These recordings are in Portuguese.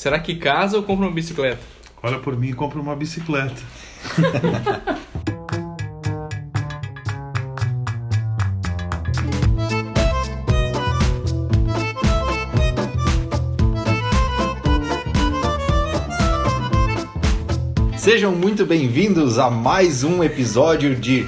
Será que casa ou compra uma bicicleta? Olha por mim e compra uma bicicleta. Sejam muito bem-vindos a mais um episódio de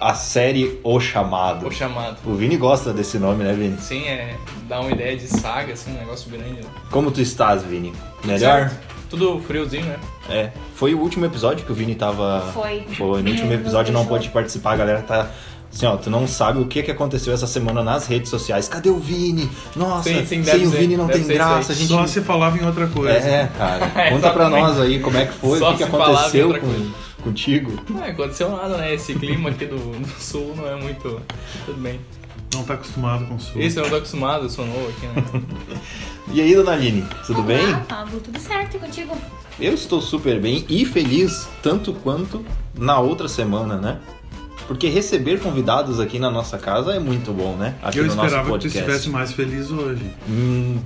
a série O Chamado. O chamado. O Vini gosta desse nome, né, Vini? Sim, é. Dá uma ideia de saga, assim, um negócio grande. Né? Como tu estás, Vini? Melhor? Certo? Tudo friozinho, né? É. Foi o último episódio que o Vini tava. Foi. Foi. No último episódio não não pôde participar, a galera tá. Assim, ó, tu não sabe o que, que aconteceu essa semana nas redes sociais. Cadê o Vini? Nossa, Sim, sim, sem o ser. Vini não tem graça. Gente... Só se falava em outra coisa. É, cara. Conta pra nós aí como é que foi, Só o que, que aconteceu com, coisa. Contigo. Não é, aconteceu nada, né? Esse clima aqui do, do sul não é muito. Tudo bem. Não tá acostumado com o sul. Isso eu não tô acostumado, eu sou novo aqui, né? E aí, dona Aline, tudo Olá, bem? Pablo, tudo certo e contigo? Eu estou super bem e feliz, tanto quanto na outra semana, né? Porque receber convidados aqui na nossa casa é muito bom, né? Aqui Eu no nosso esperava que tu podcast. estivesse mais feliz hoje. Hum,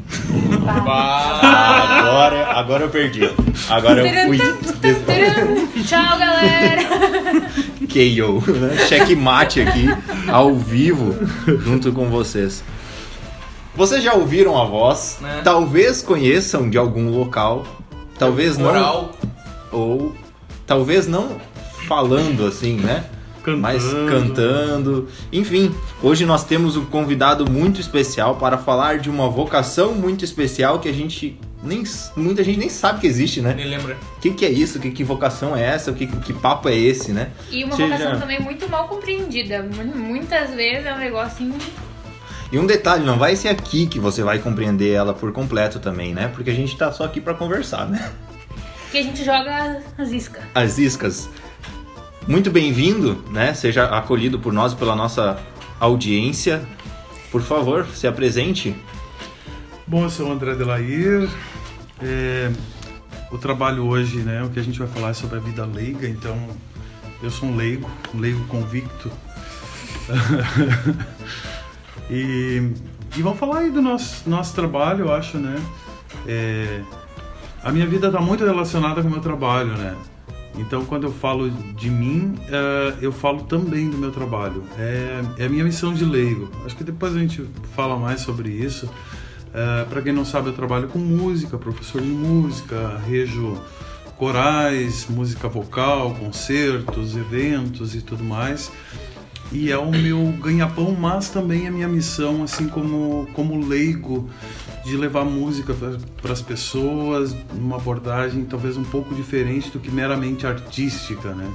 Bah, agora, agora eu perdi. Agora eu fui Tchau, galera! KO, né? Checkmate aqui, ao vivo, junto com vocês. Vocês já ouviram a voz? Né? Talvez conheçam de algum local, talvez não, Oral. ou talvez não falando assim, né? Cantando. Mas cantando. Enfim, hoje nós temos um convidado muito especial para falar de uma vocação muito especial que a gente nem muita gente nem sabe que existe, né? Nem lembra. O que, que é isso? Que, que vocação é essa? O que, que papo é esse, né? E uma Seja- vocação também muito mal compreendida. Mu- Muitas vezes é um negocinho. E um detalhe, não vai ser aqui que você vai compreender ela por completo também, né? Porque a gente tá só aqui para conversar, né? que a gente joga as iscas. As iscas. Muito bem-vindo, né? Seja acolhido por nós, pela nossa audiência. Por favor, se apresente. Bom, eu sou o André Delair. É, o trabalho hoje, né, o que a gente vai falar é sobre a vida leiga, então eu sou um leigo, um leigo convicto. e, e vamos falar aí do nosso, nosso trabalho, eu acho, né? É, a minha vida está muito relacionada com o meu trabalho, né? Então, quando eu falo de mim, eh, eu falo também do meu trabalho. É, é a minha missão de leigo. Acho que depois a gente fala mais sobre isso. Para quem não sabe, eu trabalho com música, professor de música, rejo corais, música vocal, concertos, eventos e tudo mais. E é o meu ganha-pão, mas também a minha missão, assim como, como leigo, de levar música para as pessoas, numa abordagem talvez um pouco diferente do que meramente artística, né?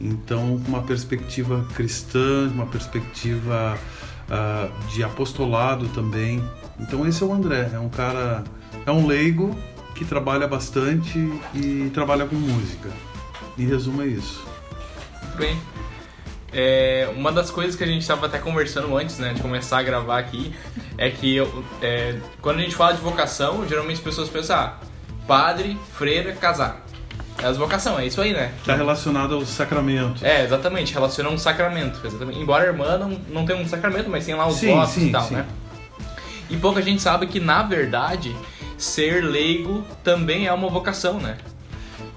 Então, uma perspectiva cristã, uma perspectiva ah, de apostolado também. Então, esse é o André, é um cara, é um leigo que trabalha bastante e trabalha com música. Em resumo, é isso. Bem. É, uma das coisas que a gente estava até conversando antes, né, de começar a gravar aqui, é que é, quando a gente fala de vocação, geralmente as pessoas pensam, ah, padre, freira, casar. É as vocação, é isso aí, né? Está relacionado aos sacramentos. É, exatamente, relaciona um sacramento. Exatamente. Embora a irmã não, não tenha um sacramento, mas tem lá os Sim, votos sim, e tal, sim. né? E pouca gente sabe que, na verdade, ser leigo também é uma vocação, né?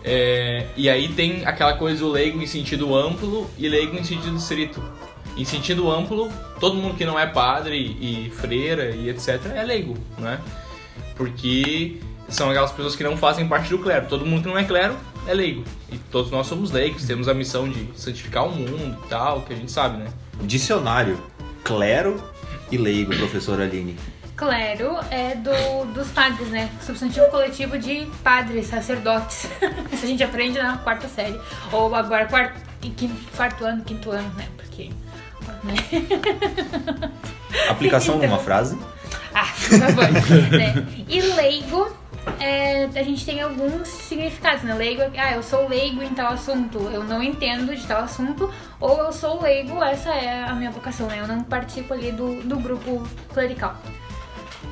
É, e aí tem aquela coisa do leigo em sentido amplo e leigo em sentido estrito. Em sentido amplo, todo mundo que não é padre e freira e etc. é leigo, né? Porque são aquelas pessoas que não fazem parte do clero. Todo mundo que não é clero é leigo. E todos nós somos leigos, temos a missão de santificar o mundo e tal, que a gente sabe, né? Dicionário. Clero e leigo, professora Aline. Clero é do, dos padres, né? Substantivo coletivo de padres, sacerdotes. Isso a gente aprende na quarta série. Ou agora, quarto, quinto, quarto ano, quinto ano, né? Porque. Né? Aplicação Então. numa frase. Ah, por favor. né? E leigo, é, a gente tem alguns significados, né? Leigo, é, ah, eu sou leigo em tal assunto, eu não entendo de tal assunto, ou eu sou leigo, essa é a minha vocação, né? Eu não participo ali do, do grupo clerical.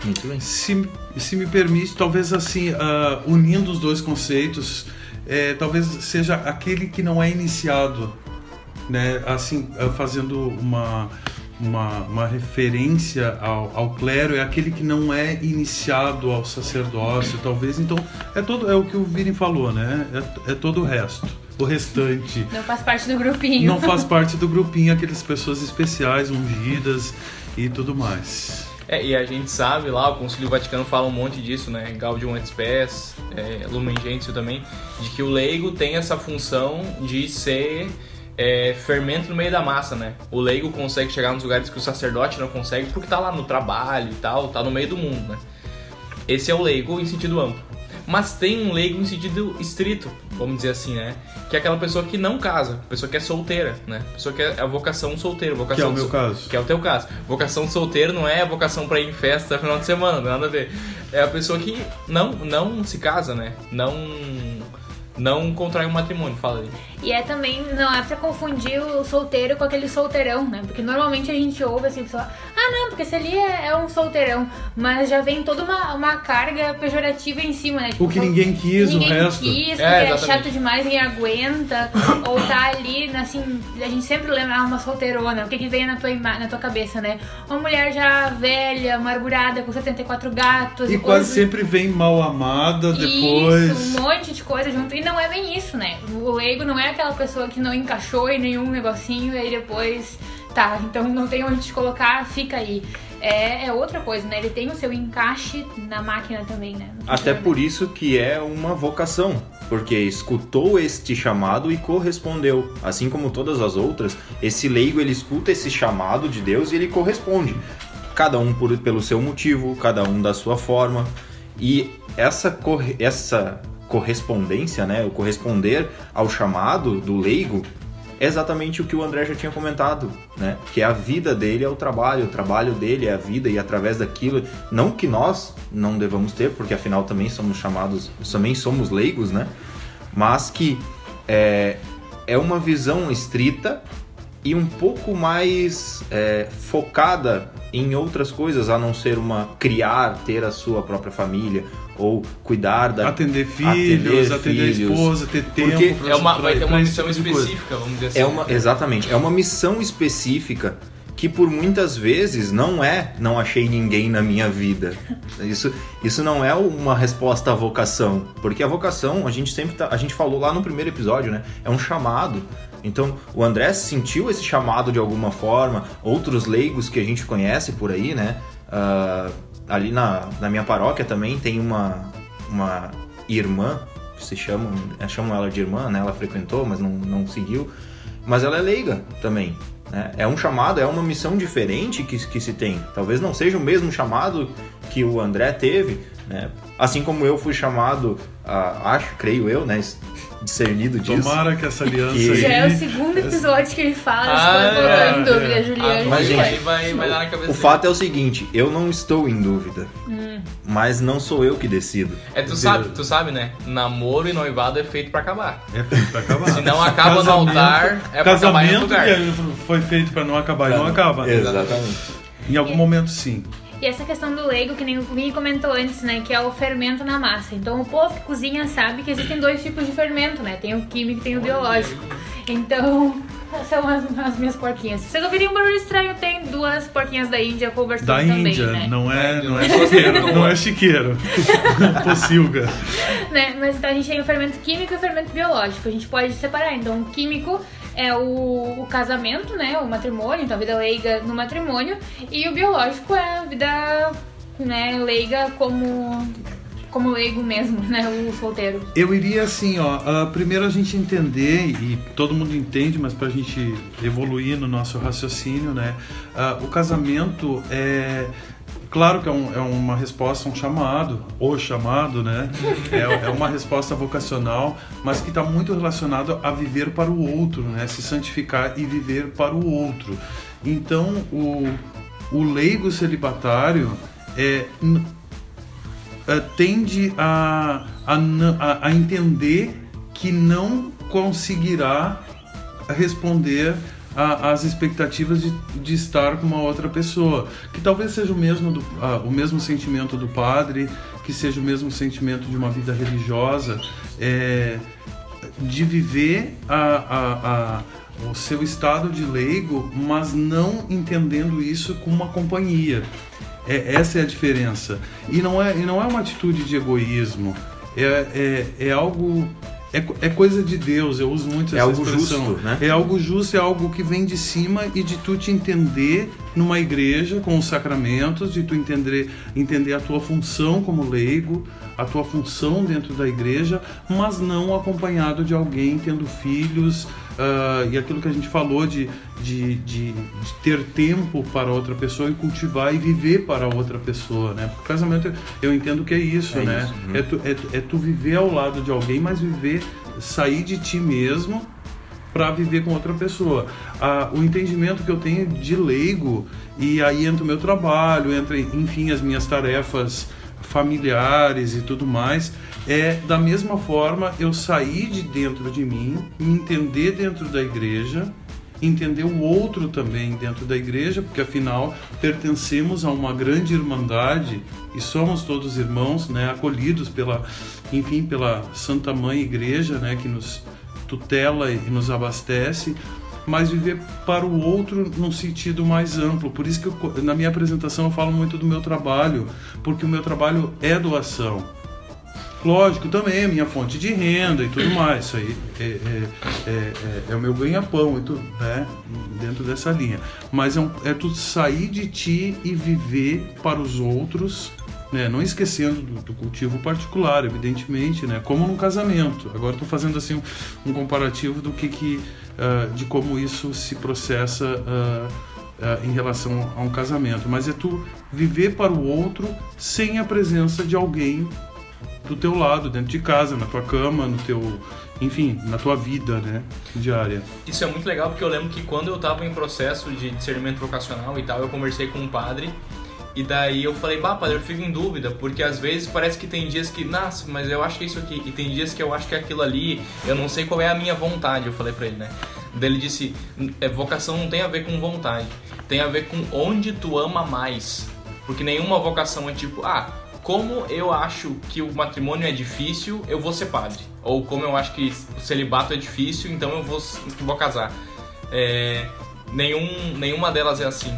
Muito bem. Se, se me permite, talvez assim, ah, unindo os dois conceitos, é, talvez seja aquele que não é iniciado, né? Assim, ah, fazendo uma, uma, uma referência ao, ao clero, é aquele que não é iniciado ao sacerdócio, talvez. Então, é, todo, é o que o Viren falou, né? É, é todo o resto. O restante. Não faz parte do grupinho. Não faz parte do grupinho, aquelas pessoas especiais, ungidas e tudo mais. É, e a gente sabe lá, o Concílio Vaticano fala um monte disso, né? Gaudium et Spes, é, Lumen Gentium também, de que o leigo tem essa função de ser é, fermento no meio da massa, né? O leigo consegue chegar nos lugares que o sacerdote não consegue porque tá lá no trabalho e tal, tá no meio do mundo, né? Esse é o leigo em sentido amplo. Mas tem um leigo em sentido estrito, vamos dizer assim, né? Que é aquela pessoa que não casa, pessoa que é solteira, né? Pessoa que é a vocação solteira, vocação Que é o meu so- caso. Que é o teu caso. Vocação solteiro não é vocação pra ir em festa final de semana, nada a ver. É a pessoa que não, não se casa, né? Não não contrai um matrimônio, fala aí. E é também, não é pra confundir o solteiro com aquele solteirão, né? Porque normalmente a gente ouve assim, pessoa, ah não, porque esse ali é, é um solteirão. Mas já vem toda uma, uma carga pejorativa em cima, né? O que ninguém quis, o ninguém resto. quis, porque É, é, chato demais, ninguém aguenta. ou tá ali, assim, a gente sempre lembra, ah, uma solteirona. O que que vem na tua, na tua cabeça, né? Uma mulher já velha, amargurada, com 74 gatos. E coisas- quase sempre vem mal amada depois. isso, um monte de coisa junto. E não é bem isso, né? O leigo não é aquela pessoa que não encaixou em nenhum negocinho e aí depois, tá, então não tem onde te colocar, fica aí. É, é outra coisa, né? Ele tem o seu encaixe na máquina também, né? Até funcionamento. por isso que é uma vocação, porque escutou este chamado e correspondeu. Assim como todas as outras, esse leigo ele escuta esse chamado de Deus e ele corresponde. Cada um por, pelo seu motivo, cada um da sua forma. E essa, essa correspondência, né, o corresponder ao chamado do leigo, é exatamente o que o André já tinha comentado, né? Que a vida dele é o trabalho, o trabalho dele é a vida e através daquilo, não que nós não devamos ter, porque afinal também somos chamados, também somos leigos, né? Mas que é, é uma visão estrita e um pouco mais é, focada em outras coisas, a não ser uma criar, ter a sua própria família ou cuidar da Atender filhos, atender, filhos. a esposa, ter tempo Porque pra- É uma, pra- vai ter uma missão tipo coisa. específica, vamos dizer assim. É uma, exatamente, é uma missão específica que por muitas vezes não é não achei ninguém na minha vida. Isso, isso não é uma resposta à vocação, porque a vocação, a gente sempre tá, a gente falou lá no primeiro episódio, né? É um chamado. Então, o André sentiu esse chamado de alguma forma, outros leigos que a gente conhece por aí, né? Ah, ali na, na minha paróquia também tem uma, uma irmã, se chamam, chamam ela de irmã, né? Ela frequentou, mas não, não seguiu. Mas ela é leiga também. Né? É um chamado, é uma missão diferente que, que se tem. Talvez não seja o mesmo chamado que o André teve, né? Assim como eu fui chamado, a, acho, creio eu, né? Discernido disso. Tomara que essa aliança Que- aí... Já é o segundo episódio que ele fala, Ah, se é, em dúvida, é. Juliana. Ah, Mas, gente, vai, vai dar na cabeça O fato é o seguinte, eu não estou em dúvida, Hum. mas não sou eu que decido. É, tu sabe, tu sabe, né? Namoro e noivado é feito pra acabar. É feito pra acabar. Se não acaba no Casamento- altar, é pra acabar em outro Casamento lugar. que foi feito pra não acabar e não acaba. né? Exatamente. Em algum momento, sim. E essa questão do leigo, que nem o Vini comentou antes, né? Que é o fermento na massa. Então o povo que cozinha sabe que existem dois tipos de fermento, né? Tem o químico e tem o biológico. Então, são as, as minhas porquinhas. Se vocês ouvirem um barulho estranho, tem duas porquinhas da Índia conversando Da também, Índia, né? não é, não é Não é chiqueiro. Não é chiqueiro. Pocilga. né? Mas então a gente tem o fermento químico e o fermento biológico. A gente pode separar. Então, o químico é o, o casamento, né? O matrimônio, então a vida leiga no matrimônio. E o biológico é a vida né, leiga como, como leigo mesmo, né? O solteiro. Eu iria assim, ó. ah, primeiro a gente entender, e todo mundo entende, mas pra gente evoluir no nosso raciocínio, né? ah, o casamento é. Claro que é, um- é uma resposta, um chamado, o chamado, né? É, é uma resposta vocacional, mas que está muito relacionado a viver para o outro, né? Se santificar e viver para o outro. Então, o, o leigo celibatário é, eh, tende a, a- a entender que não conseguirá responder a- às expectativas de, de estar com uma outra pessoa. Que talvez seja o mesmo, do, o mesmo sentimento do padre, que seja o mesmo sentimento de uma vida religiosa, é, de viver a, a, o seu estado de leigo, mas não entendendo isso com uma companhia. É, essa é a diferença. E não é, e não é uma atitude de egoísmo. É, é, é algo. É, é coisa de Deus, eu uso muito É essa algo expressão. justo, né? É algo justo, é algo que vem de cima e de tu te entender numa igreja com os sacramentos, de tu entender, entender a tua função como leigo, a tua função dentro da igreja, mas não acompanhado de alguém tendo filhos ah, e aquilo que a gente falou de, de, de, de ter tempo para outra pessoa e cultivar e viver para outra pessoa, né? Porque casamento eu entendo que é isso, É né? isso, uhum. É, tu, é, é tu viver ao lado de alguém, mas viver, sair de ti mesmo para viver com outra pessoa. Ah, o entendimento que eu tenho de leigo, e aí entra o meu trabalho, entra, enfim, as minhas tarefas familiares e tudo mais, é da mesma forma eu sair de dentro de mim, me entender dentro da igreja, entender o outro também dentro da igreja, porque afinal pertencemos a uma grande irmandade e somos todos irmãos, né, acolhidos pela, enfim, pela Santa Mãe Igreja, né, que nos tutela e nos abastece, mas viver para o outro num sentido mais amplo. Por isso que eu, na minha apresentação eu falo muito do meu trabalho, porque o meu trabalho é doação. Lógico, também é minha fonte de renda e tudo mais. Isso aí é, é, é, é- é o meu ganha-pão né? Dentro dessa linha. Mas é, um, é sair de ti e viver para os outros, né? Não esquecendo do, do cultivo particular, evidentemente, né? Como num casamento. Agora estou fazendo assim um, um comparativo do que que ah, de como isso se processa. ah, ah, em relação a um casamento, mas é tu viver para o outro sem a presença de alguém do teu lado, dentro de casa, na tua cama, no teu, enfim, na tua vida, né, diária. Isso é muito legal porque eu lembro que quando eu tava em processo de discernimento vocacional e tal, eu conversei com um padre e daí eu falei, bah, padre, eu fico em dúvida, porque às vezes parece que tem dias que, nossa, mas eu acho que é isso aqui, e tem dias que eu acho que é aquilo ali, eu não sei qual é a minha vontade, eu falei pra ele, né? Daí ele disse, "É, vocação não tem a ver com vontade, tem a ver com onde tu ama mais. Porque nenhuma vocação é tipo, ah, como eu acho que o matrimônio é difícil, eu vou ser padre. Ou como eu acho que o celibato é difícil, então eu vou, vou casar. É, nenhum, nenhuma delas é assim.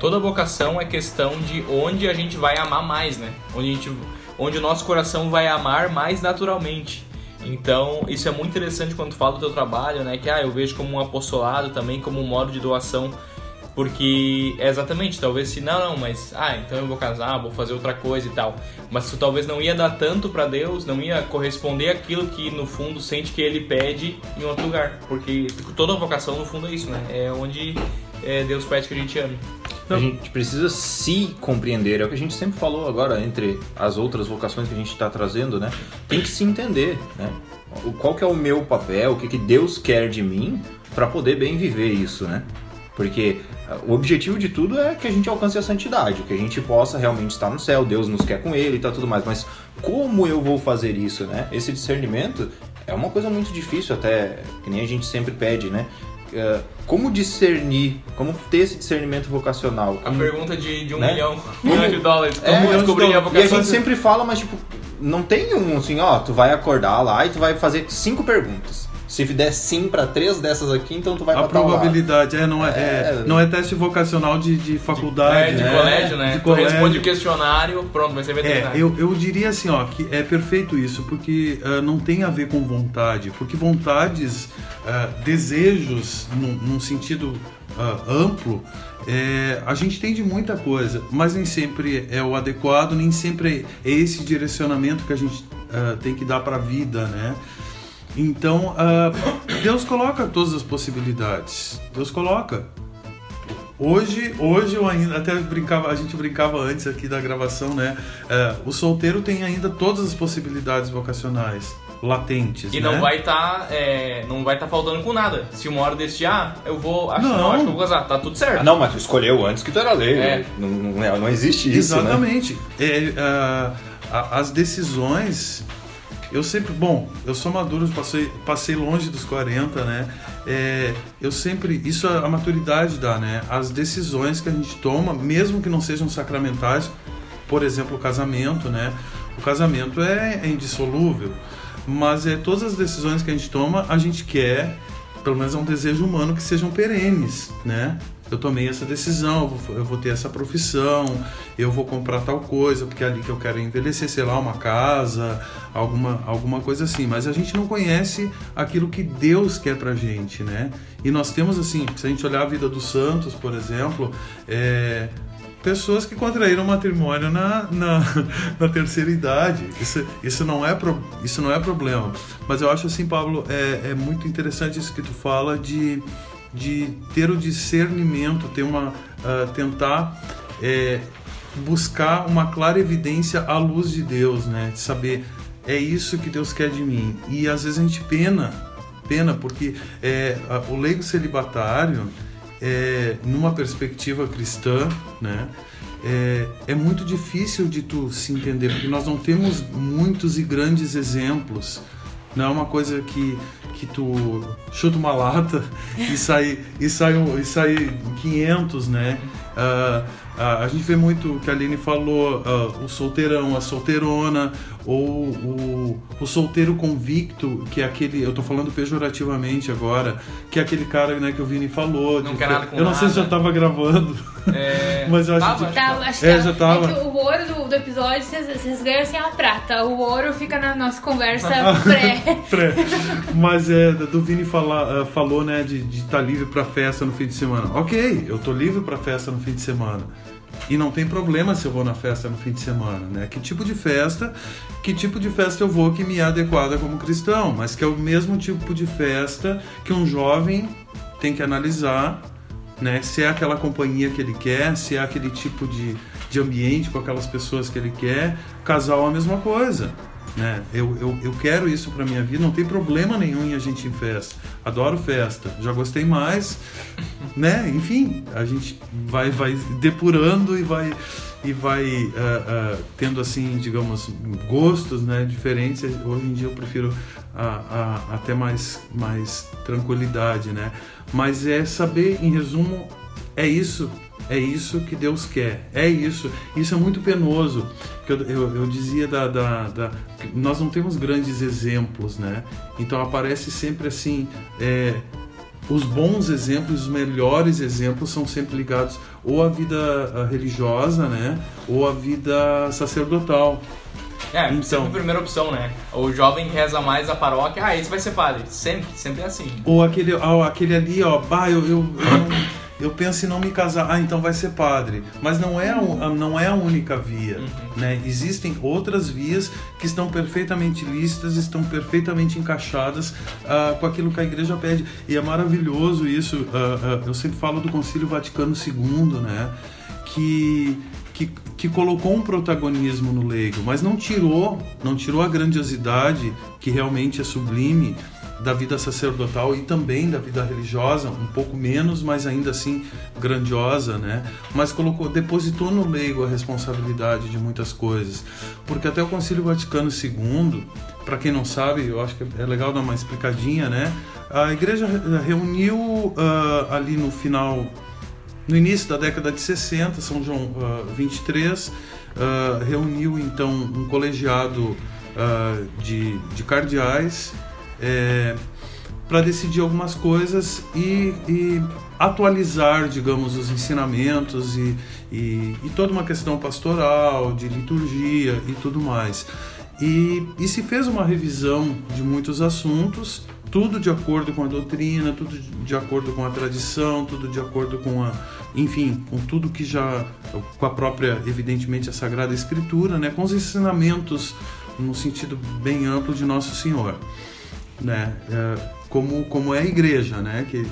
Toda vocação é questão de onde a gente vai amar mais, né? Onde, a gente, onde o nosso coração vai amar mais naturalmente. Então, isso é muito interessante quando tu fala do teu trabalho, né? Que ah, eu vejo como um apostolado também, como um modo de doação. Porque é exatamente, talvez se não, não, mas ah, então eu vou casar, vou fazer outra coisa e tal. Mas tu talvez não ia dar tanto pra Deus, não ia corresponder aquilo que no fundo sente que ele pede em outro lugar. Porque toda vocação no fundo é isso, né? É onde é, Deus pede que a gente ame. A gente precisa se compreender, é o que a gente sempre falou agora entre as outras vocações que a gente está trazendo, né? Tem que se entender, né? Qual que é o meu papel, o que, que Deus quer de mim para poder bem viver isso, né? Porque ah, o objetivo de tudo é que a gente alcance a santidade, que a gente possa realmente estar no céu, Deus nos quer com Ele e tal, tudo mais. Mas como eu vou fazer isso, né? Esse discernimento é uma coisa muito difícil, até que nem a gente sempre pede, né? Eh, como discernir, como ter esse discernimento vocacional? A Como- pergunta de, de um Né? milhão, um milhão de dólares. É, Como eu descobrir a E a vocação? gente sempre fala, mas tipo, não tem um assim, ó, tu vai acordar lá e tu vai fazer cinco perguntas. Se der sim pra três dessas aqui, então tu vai A probabilidade é não é, é- É. não é teste vocacional de, de faculdade, É, de né? colégio, né? De Tu responde o colégio. questionário, pronto, vai ser É, veterinário. eu, eu diria assim, ó, que é perfeito isso, porque ah, não tem a ver com vontade, porque vontades, ah, desejos, num, num sentido ah, amplo, é, a gente tem de muita coisa, mas nem sempre é o adequado, nem sempre é esse direcionamento que a gente ah, tem que dar para a vida, né? Então, ah, Deus coloca todas as possibilidades. Deus coloca. Hoje, hoje eu ainda até brincava, a gente brincava antes aqui da gravação, né? É, o solteiro tem ainda todas as possibilidades vocacionais latentes, E né? não vai estar não vai tá faltando com nada. Se uma hora decidir, ah, eu vou, acho, Não. não. acho que eu vou casar, tá tudo certo. Ah, não, mas tu escolheu antes que tu era lei. É. Não, não, é- não existe isso, né? Exatamente. É, ah, a- as decisões. Eu sempre. Bom, eu sou maduro, passei, passei longe dos 40, né? É, eu sempre. Isso a, maturidade dá, né? As decisões que a gente toma, mesmo que não sejam sacramentais, por exemplo, o casamento, né? O casamento é, é indissolúvel, mas é, todas as decisões que a gente toma, a gente quer pelo menos é um desejo humano que sejam perenes, né? Eu tomei essa decisão, eu vou, eu vou ter essa profissão, eu vou comprar tal coisa, porque é ali que eu quero envelhecer, sei lá, uma casa, alguma, alguma coisa assim. Mas a gente não conhece aquilo que Deus quer pra gente, né? E nós temos, assim, se a gente olhar a vida dos santos, por exemplo, é, pessoas que contraíram matrimônio na, na, na, terceira idade. Isso, isso, não é pro, isso não é problema. Mas eu acho assim, Pablo, é, é muito interessante isso que tu fala de de ter o discernimento, ter uma, uh, tentar é, buscar uma clara evidência à luz de Deus, né? De saber é isso que Deus quer de mim. E às vezes a gente pena, pena porque é, o leigo celibatário, é, numa perspectiva cristã, né? É, é, muito difícil de tu se entender, porque nós não temos muitos e grandes exemplos. Não é uma coisa que que tu chuta uma lata e sai e sai e sai 500, né? Uh, uh, a gente vê muito o que a Aline falou, uh, o solteirão, a solteirona, ou o, o solteiro convicto, que é aquele, eu tô falando pejorativamente agora, que é aquele cara né, que o Vini falou. Não quer nada com Eu não nada. sei se já tava gravando. É... Mas eu acho Tava, que. Tá, acho É, já tava. É que o ouro do, do episódio vocês, ganham assim a prata. O ouro fica na nossa conversa pré. Pré. Mas é, do Vini fala, uh, falou, né, de estar tá livre pra festa no fim de semana. Ok, eu tô livre pra festa no fim de semana. E não tem problema se eu vou na festa no fim de semana, né? Que tipo de festa, que tipo de festa eu vou que me é adequada como cristão, mas que é o mesmo tipo de festa que um jovem tem que analisar, né? Se é aquela companhia que ele quer, se é aquele tipo de, de ambiente com aquelas pessoas que ele quer. Casal é a mesma coisa. Né? Eu, eu, eu quero isso para minha vida, não tem problema nenhum em a gente ir em festa. Adoro festa, já gostei mais, né? Enfim, a gente vai, vai depurando e vai e vai uh, uh, tendo assim, digamos, gostos, né, diferentes. Hoje em dia eu prefiro uh, até mais mais tranquilidade, né? Mas é saber, em resumo, é isso é isso que Deus quer. É isso. Isso é muito penoso. Eu, eu, eu dizia da, da, da, Nós não temos grandes exemplos, né? Então aparece sempre assim. É, os bons exemplos, os melhores exemplos são sempre ligados ou à vida religiosa, né? Ou à vida sacerdotal. É, então, sempre a primeira opção, né? O jovem que reza mais a paróquia, ah, esse vai ser padre. Sempre, sempre é assim. Ou aquele, aquele ali, ó, bah, eu, eu, eu eu penso em não me casar, ah, então vai ser padre. Mas não é a, não é a única via, uhum. né? Existem outras vias que estão perfeitamente lícitas, estão perfeitamente encaixadas uh, com aquilo que a igreja pede. E é maravilhoso isso, uh, uh, eu sempre falo do Concílio Vaticano II, né? Que que, que, colocou um protagonismo no leigo, mas não tirou, não tirou a grandiosidade que realmente é sublime da vida sacerdotal e também da vida religiosa, um pouco menos, mas ainda assim grandiosa, né? Mas colocou, depositou no leigo a responsabilidade de muitas coisas, porque até o Concílio Vaticano II, para quem não sabe, eu acho que é legal dar uma explicadinha, né? A Igreja reuniu uh, ali no final, no início da década de 60, São João uh, 23, uh, reuniu então um colegiado de, de cardeais é, para decidir algumas coisas e, e, atualizar, digamos, os ensinamentos e, e, e, toda uma questão pastoral, de liturgia e tudo mais. E, e se fez uma revisão de muitos assuntos, tudo de acordo com a doutrina, tudo de acordo com a tradição, tudo de acordo com a, enfim, com tudo que já, com a própria, evidentemente, a Sagrada Escritura, né, com os ensinamentos no sentido bem amplo de Nosso Senhor né? É, como, como é a igreja, né? Que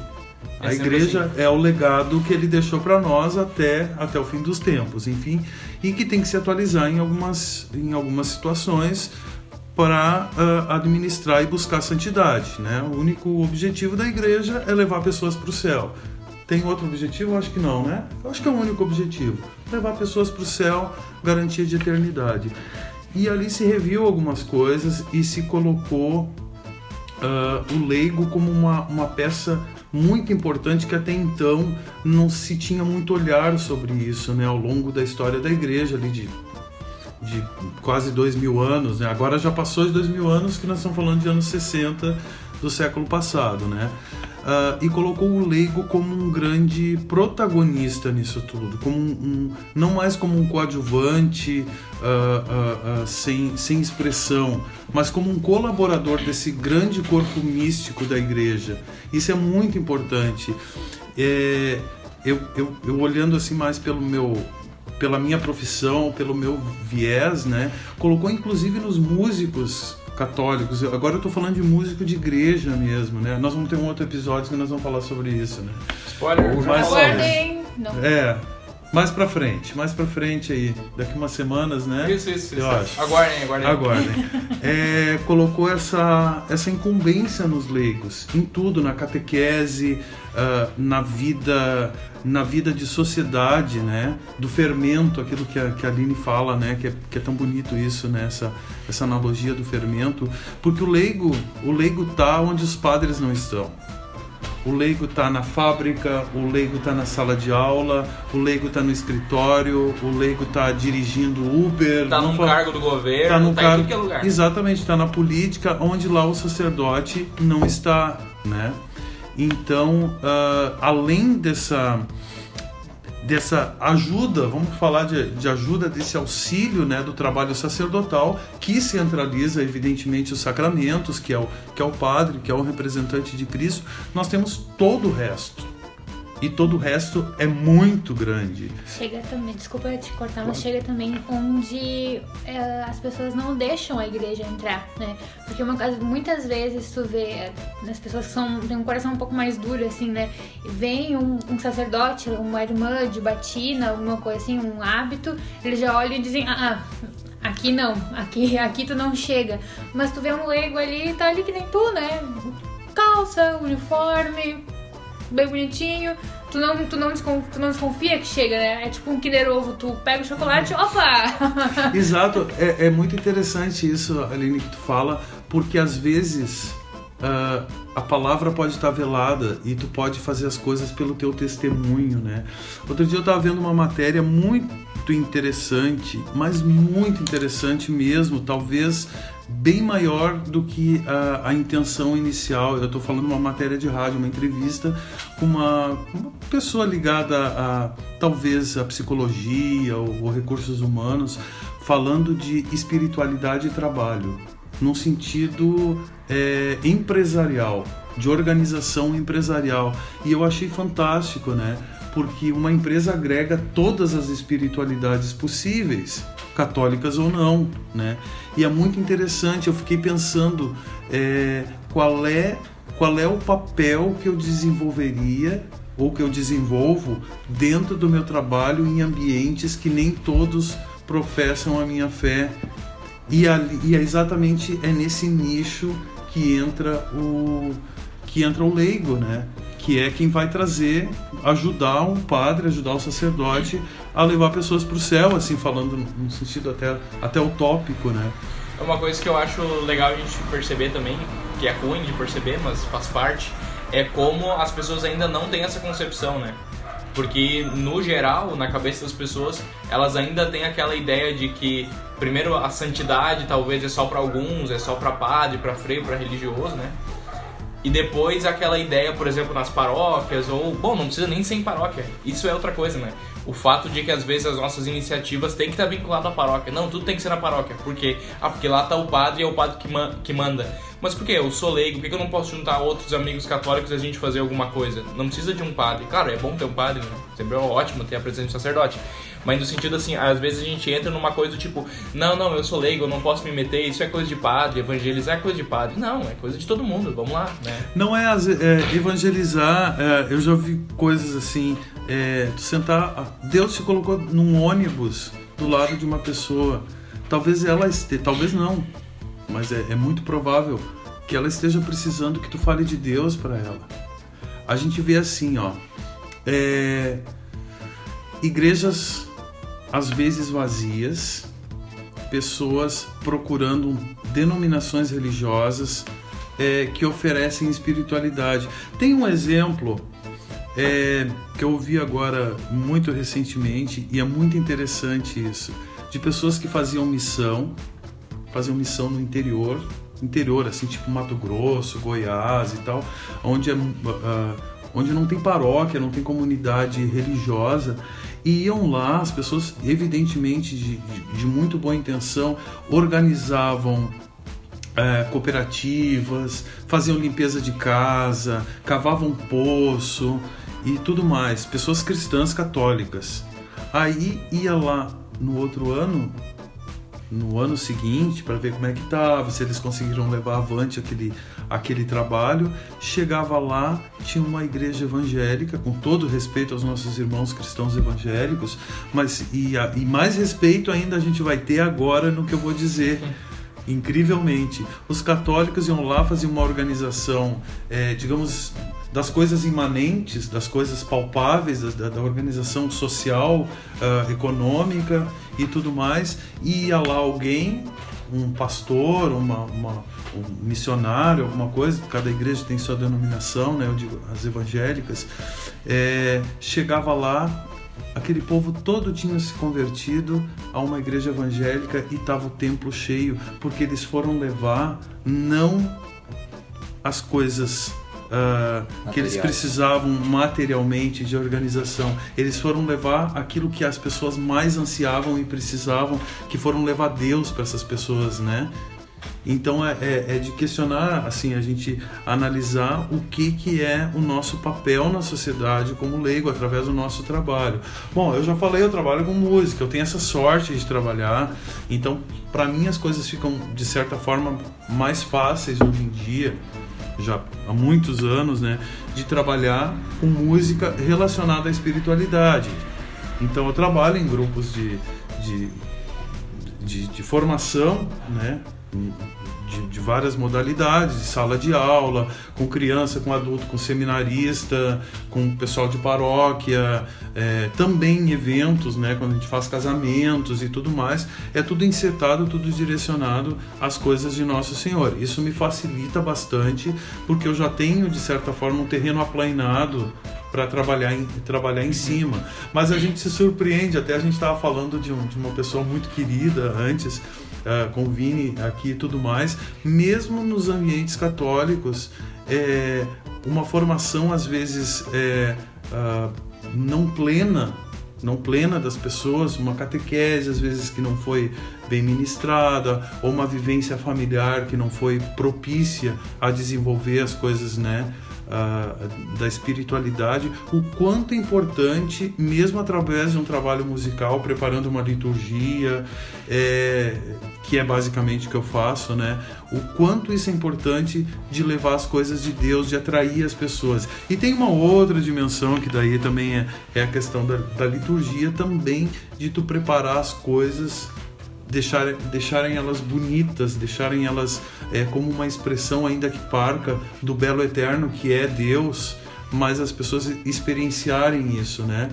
a é igreja assim. é o legado que ele deixou para nós até, até o fim dos tempos, enfim, e que tem que se atualizar em algumas, em algumas situações para uh, administrar e buscar santidade, né? O único objetivo da igreja é levar pessoas para o céu. Tem outro objetivo? Eu acho que não, né? Eu acho que é o único objetivo: levar pessoas para o céu, garantia de eternidade. E ali se reviu algumas coisas e se colocou uh, o leigo como uma, uma peça muito importante que até então não se tinha muito olhar sobre isso, né? Ao longo da história da igreja ali de, de quase dois mil anos, né? Agora já passou de dois mil anos que nós estamos falando de anos 60 do século passado, né? Uh, e colocou o leigo como um grande protagonista nisso tudo, como um, um não mais como um coadjuvante uh, uh, sem, sem expressão, mas como um colaborador desse grande corpo místico da igreja. Isso é muito importante. É, eu, eu, eu olhando assim mais pelo meu pela minha profissão, pelo meu viés, né? Colocou inclusive nos músicos católicos. Agora eu tô falando de músico de igreja mesmo, né? Nós vamos ter um outro episódio que nós vamos falar sobre isso, né? Spoiler, Mas- Aguardem. Não. É, mais pra frente, mais pra frente aí, daqui umas semanas, né? Isso, isso, isso. Eu acho. Aguardem, aguardem. Aguardem. É, colocou essa, essa incumbência nos leigos, em tudo, na catequese, ah, na vida na vida de sociedade, né? Do fermento, aquilo que a, que a Aline fala, né? Que é, que é tão bonito isso, né? Essa, essa analogia do fermento. Porque o leigo, o leigo tá onde os padres não estão. O leigo está na fábrica, o leigo está na sala de aula, o leigo está no escritório, o leigo está dirigindo Uber. Tá vamos num falar- cargo do governo, tá tá, no em cargo, que é lugar. Exatamente, está na política, onde lá o sacerdote não está, né? Então, ah, além dessa dessa ajuda, vamos falar de, de ajuda desse auxílio, né, do trabalho sacerdotal, que centraliza evidentemente os sacramentos, que é o que é o padre, que é o representante de Cristo, nós temos todo o resto. E todo o resto é muito grande. Chega também, desculpa te cortar, mas chega também onde é, as pessoas não deixam a igreja entrar, né? Porque uma coisa, muitas vezes tu vê é, as pessoas que são, têm um coração um pouco mais duro, assim, né? Vem um, um sacerdote, uma irmã de batina, alguma coisa assim, um hábito, eles já olham e dizem, ah, ah, aqui não, aqui, aqui tu não chega. Mas tu vê um leigo ali, tá ali que nem tu, né? Calça, uniforme, bem bonitinho. Tu não, tu, não desconfia, tu não desconfia que chega, né? É tipo um Kinder Ovo, tu pega o chocolate, opa! Exato, é, é muito interessante isso, Aline, que tu fala, porque às vezes ah, a palavra pode estar velada e tu pode fazer as coisas pelo teu testemunho, né? Outro dia eu estava vendo uma matéria muito interessante, mas muito interessante mesmo, talvez bem maior do que a, a intenção inicial. Eu estou falando uma matéria de rádio, uma entrevista com uma, uma pessoa ligada a talvez a psicologia ou, ou recursos humanos, falando de espiritualidade e trabalho, num sentido é, empresarial, de organização empresarial. E eu achei fantástico, né? Porque uma empresa agrega todas as espiritualidades possíveis, católicas ou não, né? E é muito interessante. Eu fiquei pensando é, qual é qual é o papel que eu desenvolveria ou que eu desenvolvo dentro do meu trabalho em ambientes que nem todos professam a minha fé e, ali, e é exatamente é nesse nicho que entra o que entra o leigo, né? Que é quem vai trazer, ajudar o padre, ajudar o sacerdote a levar pessoas para o céu, assim falando no sentido até até utópico, né? É uma coisa que eu acho legal a gente perceber também, que é ruim de perceber, mas faz parte, é como as pessoas ainda não têm essa concepção, né? Porque, no geral, na cabeça das pessoas, elas ainda têm aquela ideia de que, primeiro, a santidade talvez é só para alguns, é só para padre, para freio, para religioso, né? E depois aquela ideia, por exemplo, nas paróquias, ou, bom, não precisa nem ser em paróquia. Isso é outra coisa, né? O fato de que às vezes as nossas iniciativas têm que estar vinculadas à paróquia. Não, tudo tem que ser na paróquia. Por quê? Ah, porque lá tá o padre e é o padre que, man que manda. Mas por quê? Eu sou leigo, por que que eu não posso juntar outros amigos católicos e a gente fazer alguma coisa? Não precisa de um padre. Claro, é bom ter um padre, né? Sempre é ótimo ter a presença do sacerdote. Mas no sentido assim, às vezes a gente entra numa coisa tipo, não, não, eu sou leigo, eu não posso me meter, isso é coisa de padre, evangelizar é coisa de padre. Não, é coisa de todo mundo, vamos lá, né? Não é, é, evangelizar, é, eu já vi coisas assim, é, sentar, Deus te colocou num ônibus do lado de uma pessoa, talvez ela esteja, talvez não, mas é, é muito provável que ela esteja precisando que tu fale de Deus para ela. A gente vê assim, ó, é, igrejas às vezes vazias, pessoas procurando denominações religiosas é, que oferecem espiritualidade. Tem um exemplo é, que eu ouvi agora muito recentemente e é muito interessante isso, de pessoas que faziam missão, faziam missão no interior interior, assim, tipo Mato Grosso, Goiás e tal, onde, é, uh, onde não tem paróquia, não tem comunidade religiosa. E iam lá, as pessoas, evidentemente de, de, de muito boa intenção, organizavam é, cooperativas, faziam limpeza de casa, cavavam poço e tudo mais. Pessoas cristãs católicas. Aí ia lá no outro ano, no ano seguinte, para ver como é que estava, se eles conseguiram levar avante aquele, aquele trabalho. Chegava lá, tinha uma igreja evangélica, com todo respeito aos nossos irmãos cristãos evangélicos, mas e, e mais respeito ainda a gente vai ter agora no que eu vou dizer incrivelmente. Os católicos iam lá fazer uma organização, é, digamos, das coisas imanentes, das coisas palpáveis, da, da organização social, uh, econômica e tudo mais, e ia lá alguém, um pastor, uma, uma, um missionário, alguma coisa, cada igreja tem sua denominação, né, eu digo as evangélicas, é, chegava lá aquele povo todo tinha se convertido a uma igreja evangélica e estava o templo cheio, porque eles foram levar não as coisas uh, que eles precisavam materialmente de organização, eles foram levar aquilo que as pessoas mais ansiavam e precisavam, que foram levar Deus para essas pessoas, né? Então é, é, é, de questionar, assim, a gente analisar o que, que é o nosso papel na sociedade como leigo através do nosso trabalho. Bom, eu já falei, eu trabalho com música, eu tenho essa sorte de trabalhar, então para mim as coisas ficam de certa forma mais fáceis hoje em dia, já há muitos anos, né, de trabalhar com música relacionada à espiritualidade. Então eu trabalho em grupos de, de, de, de formação, né, de, de, várias modalidades, de sala de aula, com criança, com adulto, com seminarista, com pessoal de paróquia, é, também eventos, né, quando a gente faz casamentos e tudo mais, é tudo insertado, tudo direcionado às coisas de Nosso Senhor. Isso me facilita bastante, porque eu já tenho, de certa forma, um terreno aplainado para trabalhar em, trabalhar em cima. Mas a gente se surpreende, até a gente estava falando de, um, de uma pessoa muito querida antes, uh, o Vini aqui e tudo mais, mesmo nos ambientes católicos, é, uma formação às vezes é, uh, não plena não plena das pessoas, uma catequese às vezes que não foi bem ministrada, ou uma vivência familiar que não foi propícia a desenvolver as coisas, né, da espiritualidade, o quanto é importante, mesmo através de um trabalho musical, preparando uma liturgia, é, que é basicamente o que eu faço, né? O quanto isso é importante de levar as coisas de Deus, de atrair as pessoas. E tem uma outra dimensão que daí também é, é a questão da, da liturgia também, de tu preparar as coisas deixar, deixarem elas bonitas, deixarem elas é, como uma expressão ainda que parca do belo eterno que é Deus, mas as pessoas experienciarem isso, né?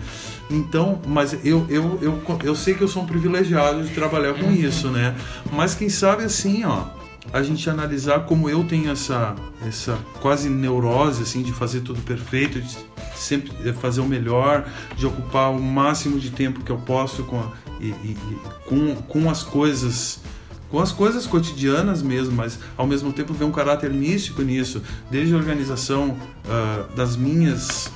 Então, mas eu, eu, eu, eu sei que eu sou um privilegiado de trabalhar com isso, né? Mas quem sabe assim, ó, a gente analisar como eu tenho essa, essa quase neurose assim de fazer tudo perfeito, de sempre fazer o melhor, de ocupar o máximo de tempo que eu posso com a, e, e, com, com as coisas com as coisas cotidianas mesmo, mas ao mesmo tempo ver um caráter místico nisso, desde a organização uh, das minhas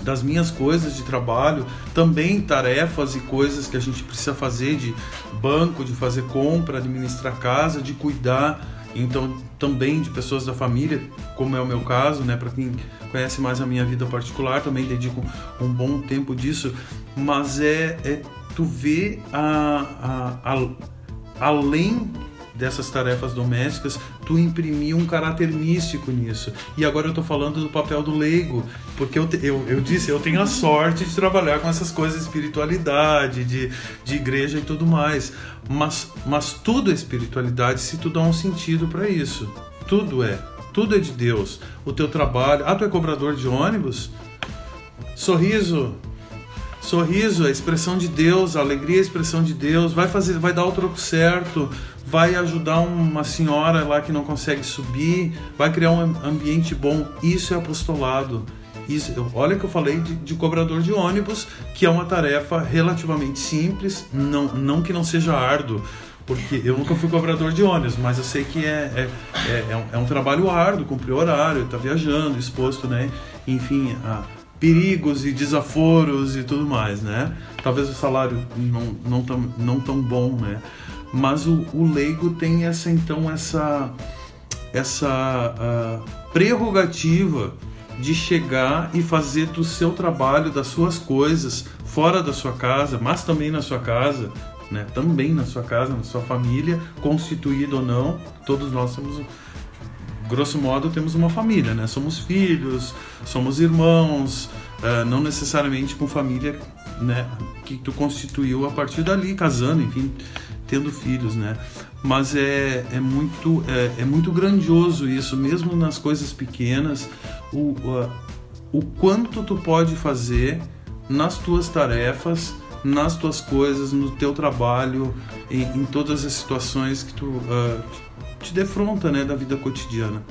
das minhas coisas de trabalho, também tarefas e coisas que a gente precisa fazer de banco, de fazer compra, administrar casa, de cuidar, então também de pessoas da família, como é o meu caso, né, para quem conhece mais a minha vida particular, também dedico um bom tempo disso, mas é, é tu vê a, a, a, além dessas tarefas domésticas, tu imprimir um caráter místico nisso. E agora eu estou falando do papel do leigo, porque eu, eu, eu disse, eu tenho a sorte de trabalhar com essas coisas de espiritualidade, de, de igreja e tudo mais. Mas, mas tudo é espiritualidade se tu dá um sentido para isso. Tudo é. Tudo é de Deus. O teu trabalho. Ah, tu é cobrador de ônibus? Sorriso, Sorriso é a expressão de Deus, a alegria é a expressão de Deus. Vai fazer, vai dar o troco certo, vai ajudar uma senhora lá que não consegue subir, vai criar um ambiente bom. Isso é apostolado. Isso, olha que eu falei de, de, cobrador de ônibus, que é uma tarefa relativamente simples, não, não que não seja árduo, Porque eu nunca fui cobrador de ônibus, mas eu sei que é, é, é, é um, é um trabalho árduo, cumprir horário, tá viajando, exposto, né? Enfim, a perigos e desaforos e tudo mais, né? Talvez o salário não, não, tão, não tão bom, né? Mas o, o leigo tem essa, então, essa, essa uh, prerrogativa de chegar e fazer do seu trabalho, das suas coisas, fora da sua casa, mas também na sua casa, né? Também na sua casa, na sua família, constituído ou não, todos nós temos grosso modo temos uma família, né? Somos filhos, somos irmãos, uh, não necessariamente com família, né? Que tu constituiu a partir dali, casando, enfim, tendo filhos, né? Mas é, é muito é, é muito grandioso isso, mesmo nas coisas pequenas, o, uh, o quanto tu pode fazer nas tuas tarefas, nas tuas coisas, no teu trabalho, em, em todas as situações que tu uh, te defronta, né, da vida cotidiana.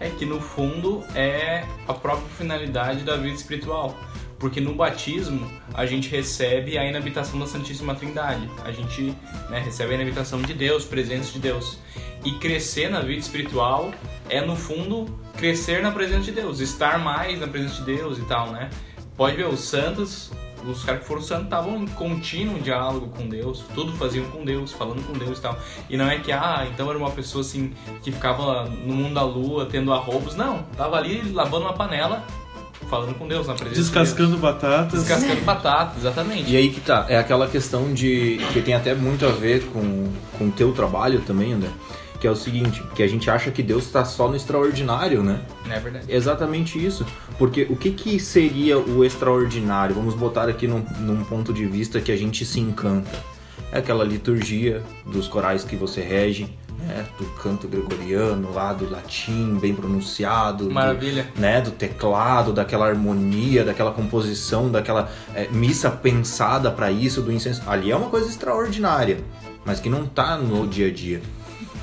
É que no fundo é a própria finalidade da vida espiritual. Porque no batismo a gente recebe a inabitação da Santíssima Trindade. A gente né, recebe a inabitação de Deus, presença de Deus. E crescer na vida espiritual é, no fundo, crescer na presença de Deus, estar mais na presença de Deus e tal, né? Pode ver, os santos os caras que foram santos estavam em contínuo diálogo com Deus, tudo faziam com Deus, falando com Deus e tal. E não é que, ah, então era uma pessoa assim que ficava no mundo da lua tendo arroubos. Não, tava ali lavando uma panela, falando com Deus na presença Descascando de batatas. Descascando batatas, exatamente. E aí que tá, é aquela questão de. que tem até muito a ver com o teu trabalho também, André que é o seguinte, que a gente acha que Deus está só no extraordinário, né? É verdade. Exatamente isso. Porque o que, que seria o extraordinário? Vamos botar aqui num, num ponto de vista que a gente se encanta. É aquela liturgia dos corais que você rege, né, do canto gregoriano lá, do latim bem pronunciado, Maravilha. Do, né, do teclado, daquela harmonia, daquela composição, daquela é, missa pensada para isso, do incenso. Ali é uma coisa extraordinária, mas que não tá no dia a dia.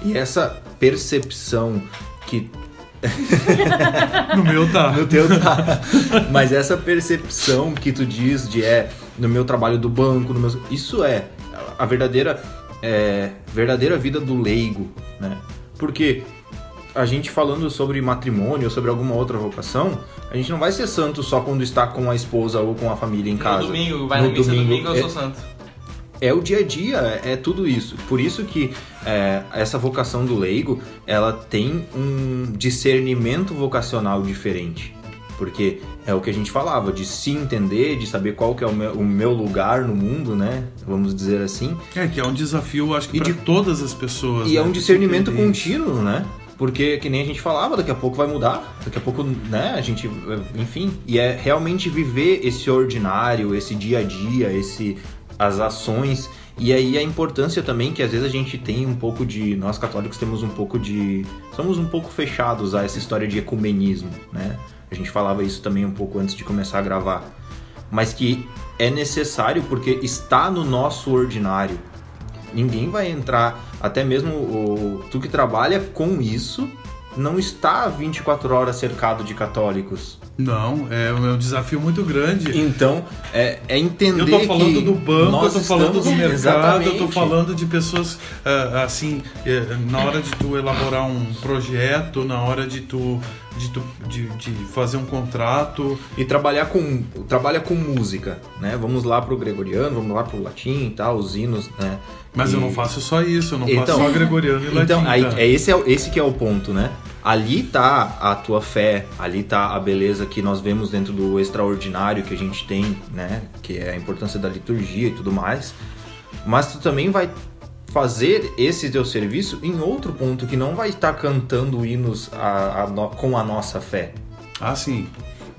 E essa percepção que no meu tá. No teu tá. Mas essa percepção que tu diz de é no meu trabalho do banco, no meu... isso é a verdadeira é, verdadeira vida do leigo, né? Porque a gente falando sobre matrimônio ou sobre alguma outra vocação, a gente não vai ser santo só quando está com a esposa ou com a família em casa. No domingo, vai no na missa domingo, domingo eu é, sou santo é o dia a dia, é tudo isso. Por isso que é, essa vocação do leigo, ela tem um discernimento vocacional diferente. Porque é o que a gente falava, de se entender, de saber qual que é o meu, o meu lugar no mundo, né? Vamos dizer assim. É, que é um desafio, acho que, para de todas as pessoas. E né? é um discernimento contínuo, né? Porque, que nem a gente falava, daqui a pouco vai mudar, daqui a pouco, né, a gente, enfim. E é realmente viver esse ordinário, esse dia a dia, esse as ações e aí a importância também que às vezes a gente tem um pouco de nós católicos temos um pouco de somos um pouco fechados a essa história de ecumenismo, né? A gente falava isso também um pouco antes de começar a gravar, mas que é necessário porque está no nosso ordinário. Ninguém vai entrar, até mesmo o, tu que trabalha com isso, não está 24 horas cercado de católicos. Não, é um desafio muito grande. Então, é, é entender. Eu tô falando do banco, eu tô falando do mercado, exatamente. eu tô falando de pessoas ah, assim, é, na hora de tu elaborar um projeto, na hora de tu de, de, de, fazer um contrato. E trabalhar com, trabalha com música, né? Vamos lá pro gregoriano, vamos lá pro latim e tal, os hinos, né? Mas e... eu não faço só isso, eu não então, faço só gregoriano e então, latim. Então, é esse, é, esse que é o ponto, né? Ali tá a tua fé, ali tá a beleza que nós vemos dentro do extraordinário que a gente tem, né? Que é a importância da liturgia e tudo mais. Mas tu também vai fazer esse teu serviço em outro ponto que não vai estar cantando hinos a, a com a nossa fé. Ah, sim.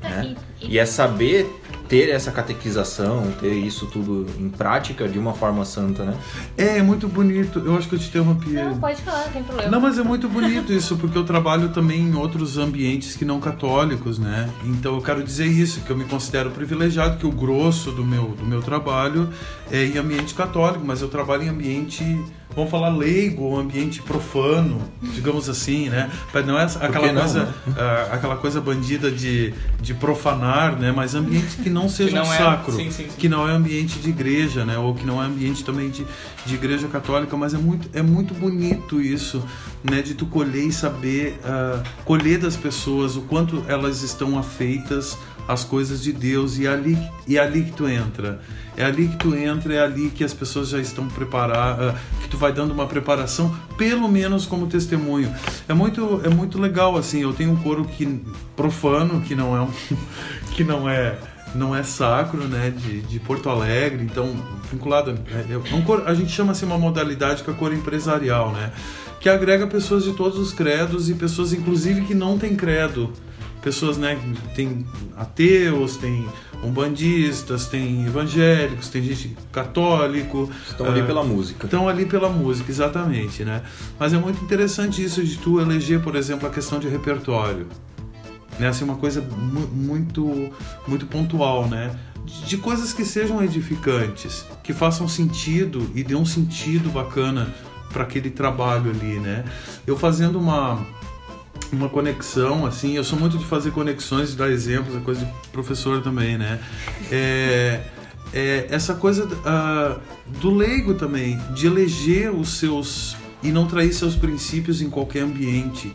Né? E é saber ter essa catequização, ter isso tudo em prática de uma forma santa, né? É, é muito bonito. Eu acho que eu te interrompi. Não, pode falar, não tem problema. Não, mas é muito bonito isso, porque eu trabalho também em outros ambientes que não católicos, né? Então eu quero dizer isso, que eu me considero privilegiado, que o grosso do meu, do meu trabalho é em ambiente católico, mas eu trabalho em ambiente vamos falar leigo, ambiente profano, digamos assim, né? Não é aquela não, coisa, né? uh, aquela coisa bandida de, de profanar, né? Mas ambiente que não sejam não é- sacro, sim, sim, sim. que não é ambiente de igreja, né? Ou que não é ambiente também de, de igreja católica, mas é muito, é muito bonito isso, né? De tu colher e saber ah, colher das pessoas o quanto elas estão afeitas às coisas de Deus e é ali, e é ali que tu entra. É ali que tu entra, é ali que as pessoas já estão preparadas, que tu vai dando uma preparação, pelo menos como testemunho. É muito, é muito legal assim. Eu tenho um coro que profano, que não é um, que não é não é sacro, né, de, de Porto Alegre, então vinculado, é, é um coro, a gente chama assim uma modalidade que é a cor empresarial, né, que agrega pessoas de todos os credos e pessoas inclusive que não têm credo, pessoas, né, tem ateus, tem umbandistas, tem evangélicos, tem gente católico. Estão ali ah, pela música. Estão ali pela música, exatamente, né? Mas é muito interessante isso de tu eleger, por exemplo, a questão de repertório. Né? Assim, uma coisa mu- muito, muito pontual, né? De de coisas que sejam edificantes, que façam sentido e dê um sentido bacana para aquele trabalho ali, né? Eu fazendo uma uma conexão, assim, eu sou muito de fazer conexões, de dar exemplos, é coisa de professor também, né? É, é essa coisa ah, do leigo também, de eleger os seus e não trair seus princípios em qualquer ambiente.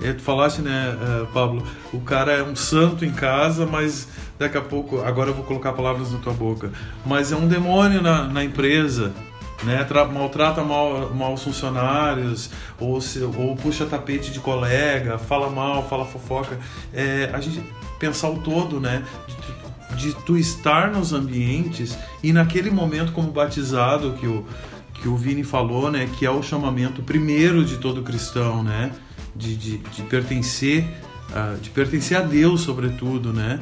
É, tu falaste, né, ah, Pablo? O cara é um santo em casa, mas daqui a pouco, agora eu vou colocar palavras na tua boca, mas é um demônio na, na empresa, né, tra- maltrata mal, mal os funcionários, ou, se- ou puxa tapete de colega, fala mal, fala fofoca. É, a gente pensar o todo, né? De, de tu estar nos ambientes e naquele momento como batizado que o, que o Vini falou, né? Que é o chamamento primeiro de todo cristão, né? De, de, de pertencer, ah, de pertencer a Deus, sobretudo, né?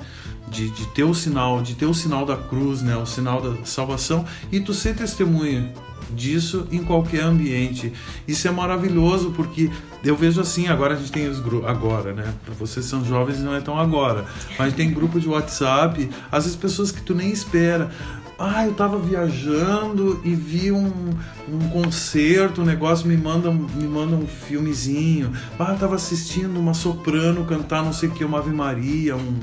De, de ter o sinal, de ter o sinal da cruz, né? O sinal da salvação e tu ser testemunha disso em qualquer ambiente. Isso é maravilhoso porque eu vejo assim, agora a gente tem os grupos, agora, né? Para vocês são jovens não é tão agora, mas tem grupo de WhatsApp, às vezes pessoas que tu nem espera. Ah, eu tava viajando e vi um, um concerto, um negócio, me manda, me manda um filmezinho. Ah, tava assistindo uma soprano cantar não sei o que, uma Ave Maria, um,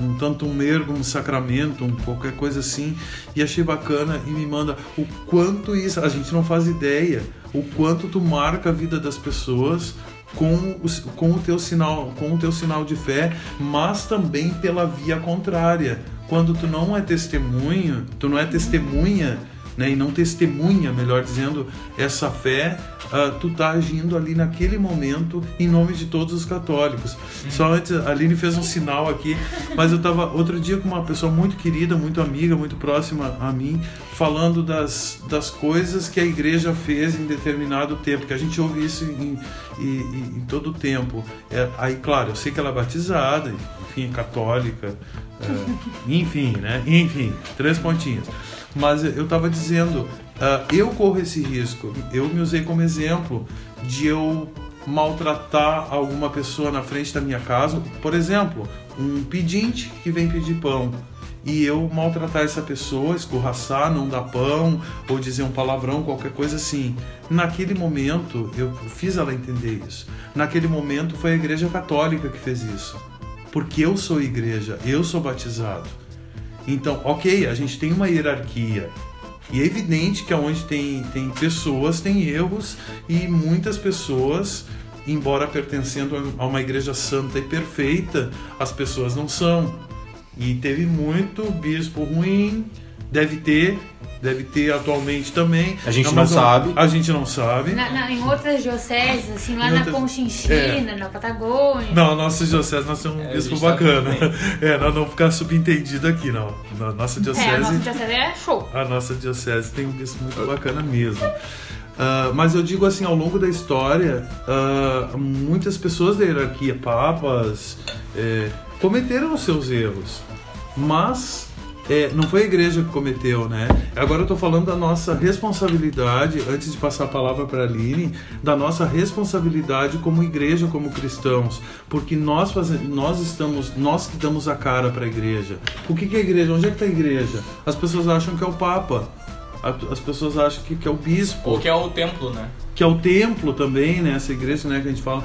um tanto um mergo, um sacramento, um qualquer coisa assim, e achei bacana e me manda o quanto isso, a gente não faz ideia, o quanto tu marca a vida das pessoas com o, com o teu sinal, com o teu sinal de fé, mas também pela via contrária. Quando tu não é testemunho, tu não é testemunha, né, e não testemunha, melhor dizendo, essa fé, ah, tu tá agindo ali naquele momento em nome de todos os católicos. Só antes, a Aline fez um sinal aqui, mas eu tava outro dia com uma pessoa muito querida, muito amiga, muito próxima a mim, falando das, das coisas que a igreja fez em determinado tempo, que a gente ouve isso em, em, em- em todo o tempo. É, aí, claro, eu sei que ela é batizada, enfim, é católica, é, enfim, né? Enfim, três pontinhos. Mas eu estava dizendo, ah, eu corro esse risco. Eu me usei como exemplo de eu maltratar alguma pessoa na frente da minha casa. Por exemplo, um pedinte que vem pedir pão. E eu maltratar essa pessoa, escorraçar, não dar pão, ou dizer um palavrão, qualquer coisa assim. Naquele momento, eu fiz ela entender isso. Naquele momento, foi a Igreja Católica que fez isso. Porque eu sou igreja, eu sou batizado. Então, ok, a gente tem uma hierarquia. E é evidente que onde tem, tem pessoas, tem erros, e muitas pessoas, embora pertencendo a uma igreja santa e perfeita, as pessoas não são. E teve muito bispo ruim, deve ter, deve ter atualmente também. A gente não sabe. A gente não sabe. Na- na- em outras dioceses, assim, lá Em na outras- Conchinchina, na Patagônia. Não, a nossa diocese nós temos um É, bispo tá bacana. É, nós não ficar subentendido aqui, não. Na nossa É, a diocese. nossa diocese é show. A nossa diocese tem um bispo muito bacana mesmo. Ah, mas eu digo assim, ao longo da história, ah, muitas pessoas da hierarquia, papas, eh, cometeram os seus erros. Mas eh, não foi a igreja que cometeu, né? Agora eu tô falando da nossa responsabilidade, antes de passar a palavra para a Aline, da nossa responsabilidade como igreja, como cristãos. Porque nós, faze- nós estamos, nós que damos a cara para a igreja. O que, que é a igreja? Onde é que está a igreja? As pessoas acham que é o Papa. As pessoas acham que, que é o bispo, Ou que é o templo, né? que é o templo também, né? Essa igreja, né? Que a gente fala.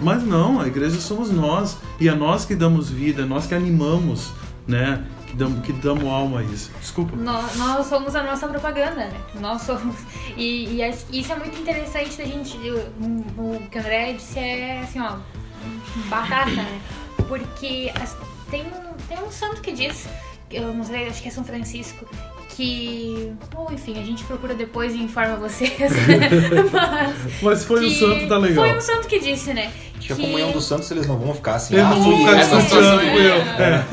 Mas não, a igreja somos nós. E é nós que damos vida, é nós que animamos, né? Que damos, que damos alma a isso. Desculpa. Nós, nós somos a nossa propaganda, né? Nós somos. E, e isso é muito interessante da gente. O, o que o André disse é assim, ó. Batata, né? Porque as- tem, tem um santo que diz, eu não sei, acho que é São Francisco, que. Ou enfim, a gente procura depois e informa vocês. Mas. Mas foi um que- santo, tá legal. Foi um santo que disse, né? Que a comunhão dos santos eles não vão ficar assim. Eu ah, não vou ficar é- eu. É.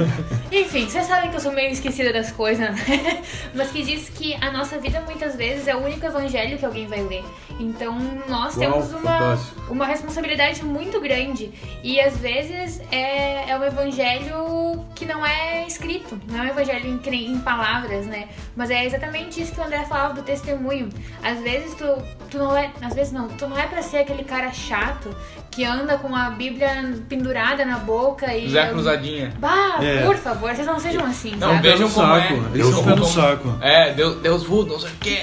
Enfim, vocês sabem que eu sou meio esquecida das coisas, né? Mas que diz que a nossa vida muitas vezes é o único evangelho que alguém vai ler. Então nós Uau, temos uma, fantástico. uma responsabilidade muito grande. E às vezes é, é um evangelho que não é escrito, não é um evangelho em, em palavras, né? Mas é exatamente isso que o André falava do testemunho. Às vezes tu, tu não é. Às vezes não, tu não é pra ser aquele cara chato que anda com a Bíblia pendurada na boca e. Zé Cruzadinha. Bah, É. por favor, vocês não sejam assim, Não, sabe? Vejam como é. saco. Eles Deus no como- saco. É, Deus, Deus Voodoo, não sei o que,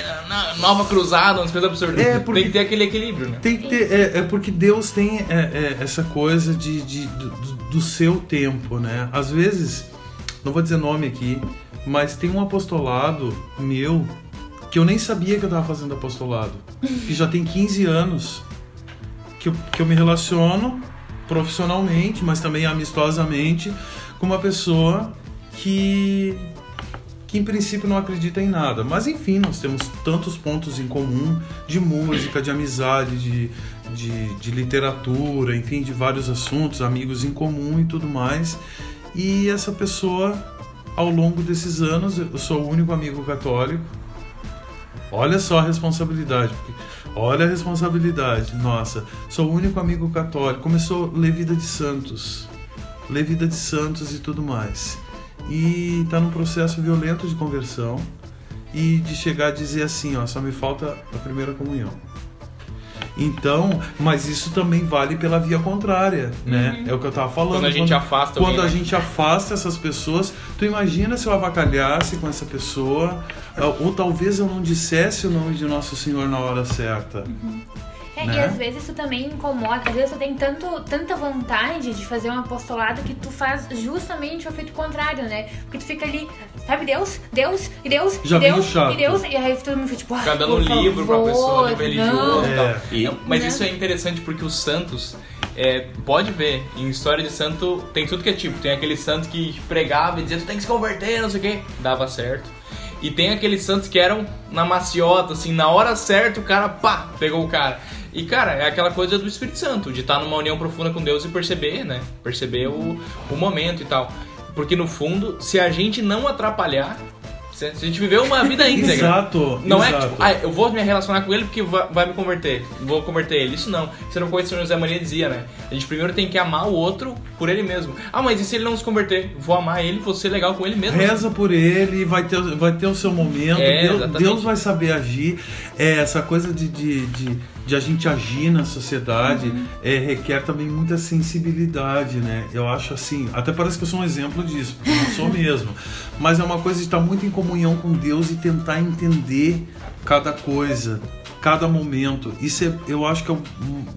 nova cruzada, umas coisas absurdas. É, porque- Tem que ter aquele equilíbrio, né? Tem que ter, é, é porque Deus tem é, é, essa coisa de, de- do, do seu tempo, né? Às vezes, não vou dizer nome aqui, mas tem um apostolado meu que eu nem sabia que eu tava fazendo apostolado. Que já tem 15 anos que eu, que eu me relaciono profissionalmente, mas também amistosamente com uma pessoa que que em princípio não acredita em nada. Mas enfim, nós temos tantos pontos em comum de música, de amizade, de, de, de literatura, enfim, de vários assuntos, amigos em comum e tudo mais. E essa pessoa, ao longo desses anos, eu sou o único amigo católico. Olha só a responsabilidade. Olha a responsabilidade, nossa. Sou o único amigo católico. Começou a ler vida de santos. Ler vida de santos e tudo mais. E está num processo violento de conversão. E de chegar a dizer assim, ó, só me falta a primeira comunhão. Então, mas isso também vale pela via contrária, né? É o que eu tava falando. Quando a gente afasta Quando alguém, a né? gente afasta essas pessoas, tu imagina se eu avacalhasse com essa pessoa, ou talvez eu não dissesse o nome de Nosso Senhor na hora certa. É, E né? às vezes isso também incomoda, às vezes tu tem tanto, tanta vontade de fazer um apostolado que tu faz justamente o efeito contrário, né? Porque tu fica ali, sabe, Deus, Deus, e Deus, Já e Deus, e Deus, e aí todo mundo fica tipo, ah, dando por livro pra favor, pessoa, tipo religioso não. e tal. É. E- Mas Né? isso é interessante porque os santos, é, pode ver, em história de santo tem tudo que é tipo. Tem aquele santo que pregava e dizia, tu tem que se converter, não sei o que, dava certo. E tem aqueles santos que eram na maciota, assim, na hora certa o cara, pá, pegou o cara. E, cara, é aquela coisa do Espírito Santo, de estar numa união profunda com Deus e perceber, né? Perceber o, o momento e tal. Porque, no fundo, se a gente não atrapalhar, se a gente viver uma vida íntegra, Exato. não é exato. que, tipo, ah, eu vou me relacionar com ele porque vai, vai me converter, vou converter ele. Isso não. Isso era uma coisa que o José Maria dizia, né? A gente primeiro tem que amar o outro por ele mesmo. Ah, mas e se ele não se converter? Vou amar ele, vou ser legal com ele mesmo. Reza por ele, vai ter, vai ter o seu momento, É, Deus. Deus vai saber agir. É, essa coisa de, de, de, de a gente agir na sociedade Uhum. é, requer também muita sensibilidade, né? Eu acho assim, até parece que eu sou um exemplo disso, porque não sou mesmo. Mas é uma coisa de estar muito em comunhão com Deus e tentar entender cada coisa, cada momento. Isso é, eu acho que é o,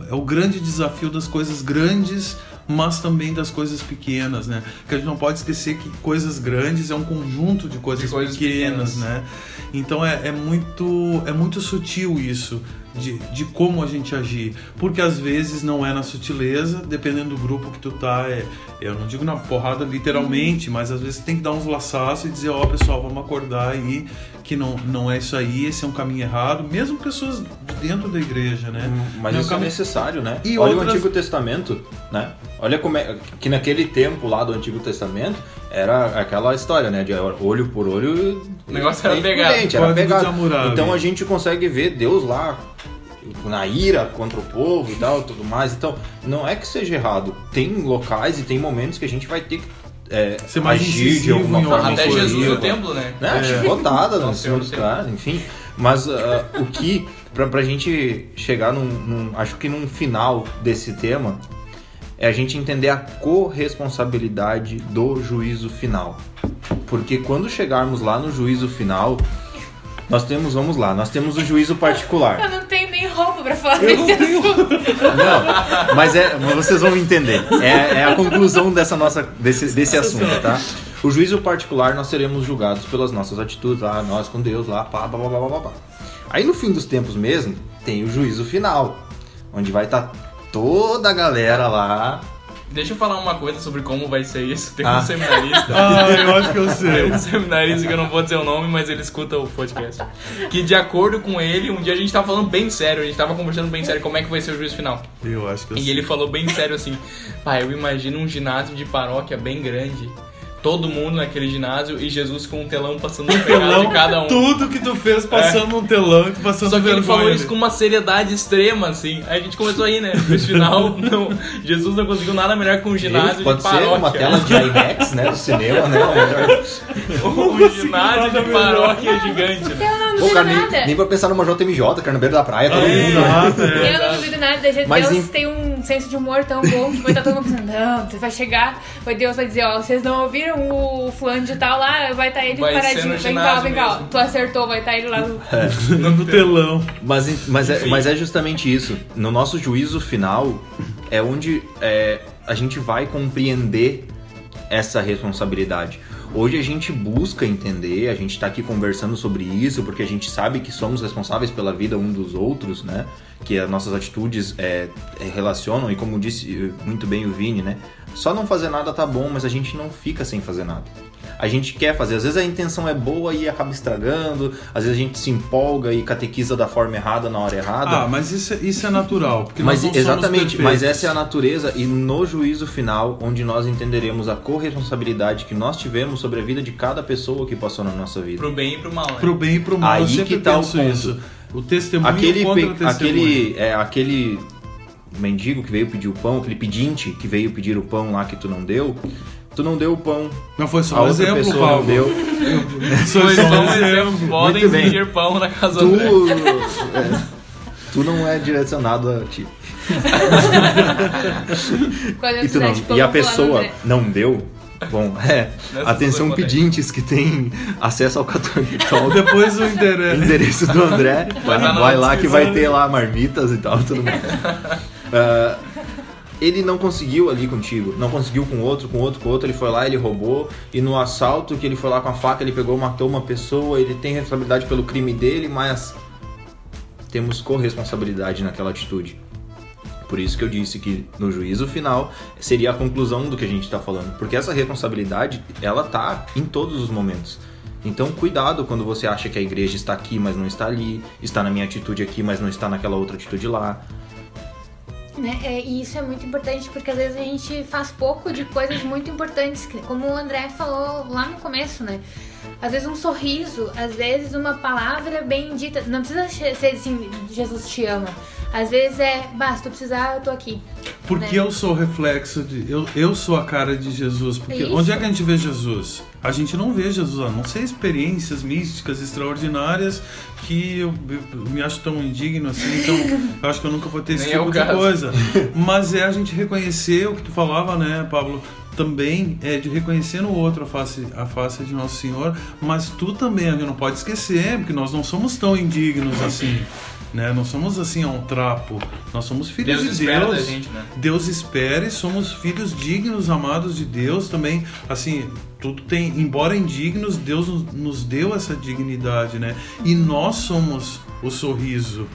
é o grande desafio das coisas grandes mas também das coisas pequenas, né? Que a gente não pode esquecer que coisas grandes é um conjunto de coisas, De coisas pequenas, pequenas. né? Então é, é muito é muito sutil isso de, de como a gente agir, porque às vezes não é na sutileza, dependendo do grupo que tu tá, é, eu não digo na porrada literalmente, mas às vezes tem que dar uns laçaços e dizer, ó pessoal, vamos acordar aí que não, não é isso aí, esse é um caminho errado, mesmo pessoas de dentro da igreja, né? Mas Não, isso caminho- é necessário, né? E Olha o outras- Antigo Testamento, né? Olha como é que naquele tempo lá do Antigo Testamento era aquela história, né? De olho por olho. O negócio era pegado. dente, era pegado. Então a gente consegue ver Deus lá na ira contra o povo e tal, tudo mais. Então, não é que seja errado. Tem locais e tem momentos que a de vai ter que é, Ser mais agir de alguma em forma. Até. Jesus no templo, né? né? Chicotada Nossa no cima dos caras, enfim. Mas ah, o que, pra, pra gente chegar num, num- acho que num final desse tema, é a gente entender a corresponsabilidade do juízo final. Porque quando chegarmos lá no juízo final, nós temos, vamos lá, nós temos o juízo particular. Eu não tenho nem roupa pra falar Eu não desse tenho- assunto. Não, mas é, mas vocês vão entender. É, é a conclusão dessa nossa, desse, desse assunto, tá? O juízo particular nós seremos julgados pelas nossas atitudes, lá, nós com Deus, lá, pá, pá, pá, pá, pá, pá. Aí no fim dos tempos mesmo, tem o juízo final, onde vai estar toda a galera lá. Deixa eu falar uma coisa sobre como vai ser isso. Tem Ah. um seminarista. Ah, eu acho que eu Tem sei. um seminarista que eu não vou dizer o nome, mas ele escuta o podcast. Que de acordo com ele, um dia a gente tava falando bem sério, a gente tava conversando bem sério como é que vai ser o juízo final. Eu acho que eu E sei. ele falou bem sério assim: pai, eu imagino um ginásio de paróquia bem grande. Todo mundo naquele ginásio e Jesus com um telão passando pecado Telão, de cada um. tudo que tu fez passando num telão e tu passando Só que ele falou isso com uma seriedade extrema, assim. Aí a gente começou a rir, né? No final, não, Jesus não conseguiu nada melhor que um ginásio Pode de ser paróquia. uma tela de IMAX, né, do cinema, né? Um ginásio de paróquia gigante. né? Eu não Pô, duvido cara, nem, nada. nem pra pensar numa JMJ, cara, na beira da praia, todo Ah, mundo. exato, é. Eu não duvido nada. Deus Mas em- tem um senso de humor tão bom que vai estar todo mundo pensando, não, você vai chegar, vai Deus vai dizer, ó, vocês não ouviram o fulano de tal lá, vai estar ele Vai paradinho, vem cá, vem cá, tu acertou, vai estar ele lá no... No telão. Mas, mas, é, mas é justamente isso. No nosso juízo final é onde é, a gente vai compreender essa responsabilidade. Hoje a gente busca entender, a gente está aqui conversando sobre isso porque a gente sabe que somos responsáveis pela vida um dos outros, né? Que as nossas atitudes é, é, relacionam e como disse muito bem o Vini, né? Só não fazer nada tá bom, mas a gente não fica sem fazer nada. A gente quer fazer, às vezes a intenção é boa e acaba estragando, às vezes a gente se empolga e catequiza da forma errada na hora errada. Ah, mas isso, é- isso é natural. Porque Mas nós não exatamente, somos mas essa é a natureza e no juízo final, onde nós entenderemos a corresponsabilidade que nós tivemos sobre a vida de cada pessoa que passou na nossa vida. Pro bem e pro mal, né? Pro bem e pro mal, Aí que tá o ponto. isso. O testemunho Aquele, contra o testemunho. aquele, é, aquele mendigo que veio pedir o pão, aquele pedinte que veio pedir o pão lá que tu não deu, tu não deu o pão. Não foi A só um outra exemplo, pessoa não Paulo. deu. Foi só um exemplo. podem bem. exigir pão na casa Tu, é, tu não é direcionado a ti. Eu E, tu não- e a pessoa não deu. Bom, é. Nessa Atenção, pedintes que têm acesso ao católico. Depois o endereço. endereço do André. Vai, vai lá que vai ter lá marmitas e tal, tudo mais. Ah, ele não conseguiu ali contigo, não conseguiu com outro, com outro, com outro, ele foi lá, ele roubou, e no assalto que ele foi lá com a faca, ele pegou, matou uma pessoa, ele tem responsabilidade pelo crime dele, mas temos corresponsabilidade naquela atitude. Por isso que eu disse que no juízo final seria a conclusão do que a gente está falando, porque essa responsabilidade, ela tá em todos os momentos. Então, cuidado quando você acha que a igreja está aqui, mas não está ali, está na minha atitude aqui, mas não está naquela outra atitude lá. Né? É, e isso é muito importante porque às vezes a gente faz pouco de coisas muito importantes, como o André falou lá no começo, né? Às vezes um sorriso, às vezes uma palavra bem dita. Não precisa ser assim, Jesus te ama. Às vezes é, basta, se tu precisar, eu tô aqui. Porque né? eu sou reflexo de. Eu, eu sou a cara de Jesus. Porque Isso. onde é que a gente vê Jesus? A gente não vê Jesus, a não ser experiências místicas extraordinárias que eu, eu me acho tão indigno assim, então eu acho que eu nunca vou ter esse Nem é tipo o de caso. coisa. Mas é a gente reconhecer o que tu falava, né, Pablo? Também é de reconhecer no outro a face, a face de Nosso Senhor, mas tu também, a gente não pode esquecer, porque nós não somos tão indignos assim. Né? Não somos assim a um trapo, nós somos filhos Deus de espera Deus. da gente, né? Deus espera e somos filhos dignos, amados de Deus também. Assim, tudo tem, embora indignos, Deus nos, nos deu essa dignidade, né? E nós somos o sorriso,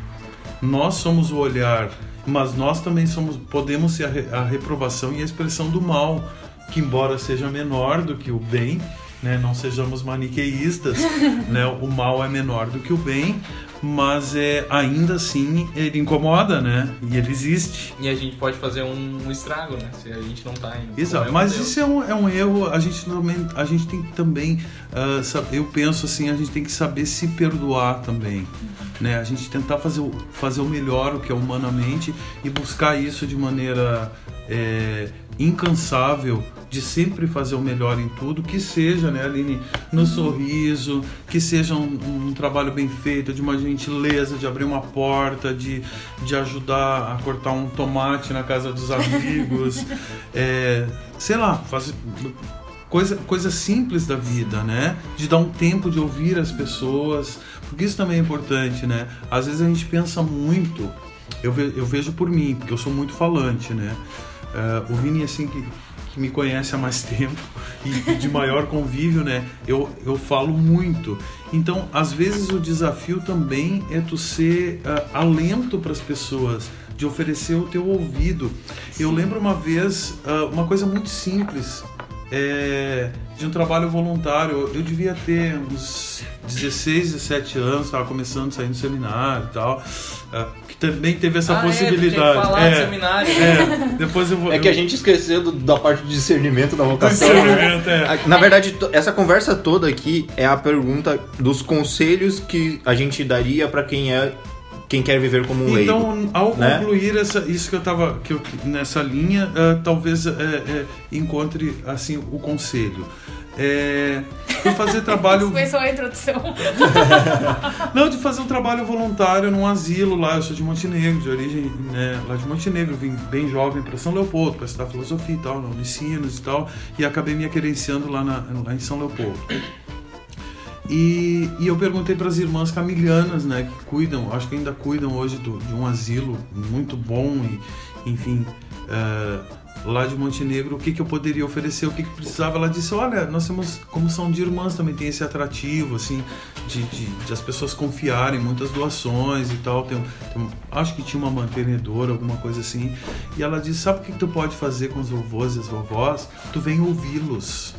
nós somos o olhar, mas nós também somos, podemos ser a, re- a reprovação e a expressão do mal, que embora seja menor do que o bem, né? Não sejamos maniqueístas, né? O mal é menor do que o bem, mas é ainda assim ele incomoda, né? E ele existe. E a gente pode fazer um, um estrago, né? Se a gente não tá indo. Exato, mas isso é um, é um erro. A gente também, a gente tem que também, sa- eu penso assim, a gente tem que saber se perdoar também, né? A gente tentar fazer o, fazer o melhor, o que é humanamente, e buscar isso de maneira é, incansável, de sempre fazer o melhor em tudo, que seja, né, Aline, no sorriso, que seja um, um trabalho bem feito, de uma gentileza, de abrir uma porta, de, de ajudar a cortar um tomate na casa dos amigos, é, sei lá, fazer coisa, coisa simples da vida, né? De dar um tempo de ouvir as pessoas, porque isso também é importante, né? Às vezes a gente pensa muito, eu, ve- eu vejo por mim, porque eu sou muito falante, né? Uh, o Vini, assim, que, que me conhece há mais tempo e de maior convívio, né? Eu, eu falo muito. Então, às vezes, o desafio também é tu ser uh, alento para as pessoas, de oferecer o teu ouvido. Eu lembro uma vez, uh, uma coisa muito simples, é, de um trabalho voluntário. Eu devia ter uns 16, 17 anos, estava começando, saindo do seminário e tal. Uh, que também teve essa ah, possibilidade. É, falar é, do seminário. É, depois eu vou, é que a gente esqueceu do, da parte do discernimento da vocação. Discernimento, é. Na verdade, essa conversa toda aqui é a pergunta dos conselhos que a gente daria para quem é quem quer viver como um então, leigo. Então, ao né? concluir essa, isso que eu estava que eu, nessa linha, uh, talvez uh, uh, encontre assim o conselho. É, de fazer trabalho. Foi só a introdução. Não, de fazer um trabalho voluntário num asilo lá. Eu sou de Montenegro, de origem né, lá de Montenegro. Vim bem jovem para São Leopoldo, para estudar filosofia e tal, na Unicinos e tal. E acabei me aquerenciando lá, na, lá em São Leopoldo. E, e eu perguntei para as irmãs camilianas, né, que cuidam, acho que ainda cuidam hoje do, de um asilo muito bom e, enfim, uh, lá de Montenegro, o que, que eu poderia oferecer, o que, que precisava. Ela disse: Olha, nós temos, como são de irmãs, também tem esse atrativo, assim, de, de, de as pessoas confiarem muitas doações e tal. Tem, tem, acho que tinha uma mantenedora, alguma coisa assim. E ela disse: Sabe o que, que tu pode fazer com os vovôs e as vovós? Tu vem ouvi-los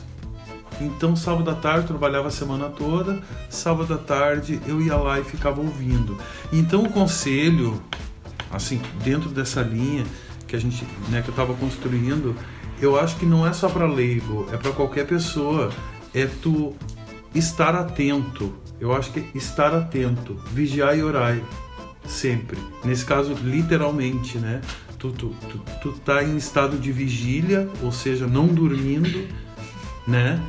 então, sábado à tarde, eu trabalhava a semana toda, sábado à tarde eu ia lá e ficava ouvindo. Então, o conselho, assim, dentro dessa linha que a gente, né, que eu estava construindo, eu acho que não é só para leigo, é para qualquer pessoa. É tu estar atento. Eu acho que estar atento, vigiar e orar sempre. Nesse caso, literalmente, né? Tu, tu, tu, tu tá em estado de vigília, ou seja, não dormindo, né?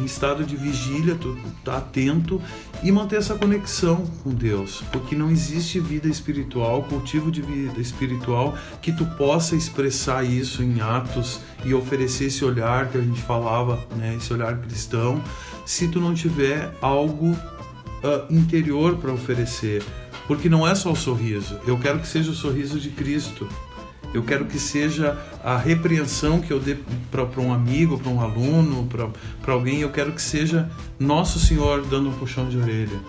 Em estado de vigília, tu tá atento e manter essa conexão com Deus, porque não existe vida espiritual, cultivo de vida espiritual que tu possa expressar isso em atos e oferecer esse olhar que a gente falava, né, esse olhar cristão, se tu não tiver algo uh, interior para oferecer, porque não é só o sorriso. Eu quero que seja o sorriso de Cristo eu quero que seja a repreensão que eu dê para um amigo, para um aluno, para alguém, eu quero que seja Nosso Senhor dando um puxão de orelha,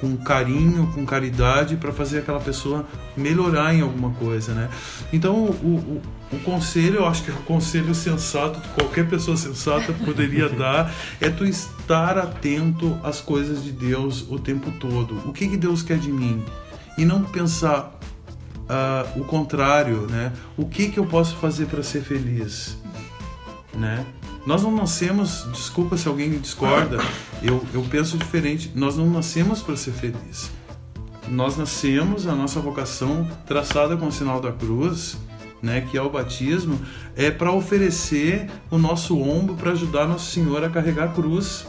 com carinho, com caridade, para fazer aquela pessoa melhorar em alguma coisa, né? Então, o, o, o, conselho, eu acho que é o conselho sensato que qualquer pessoa sensata poderia dar é tu estar atento às coisas de Deus o tempo todo. O que, que Deus quer de mim? E não pensar, uh, o contrário, né? O que que eu posso fazer para ser feliz, né? Nós não nascemos, desculpa se alguém discorda, eu, eu penso diferente. Nós não nascemos para ser feliz. Nós nascemos, a nossa vocação traçada com o sinal da cruz, né, que é o batismo, é para oferecer o nosso ombro para ajudar Nosso Senhor a carregar a cruz.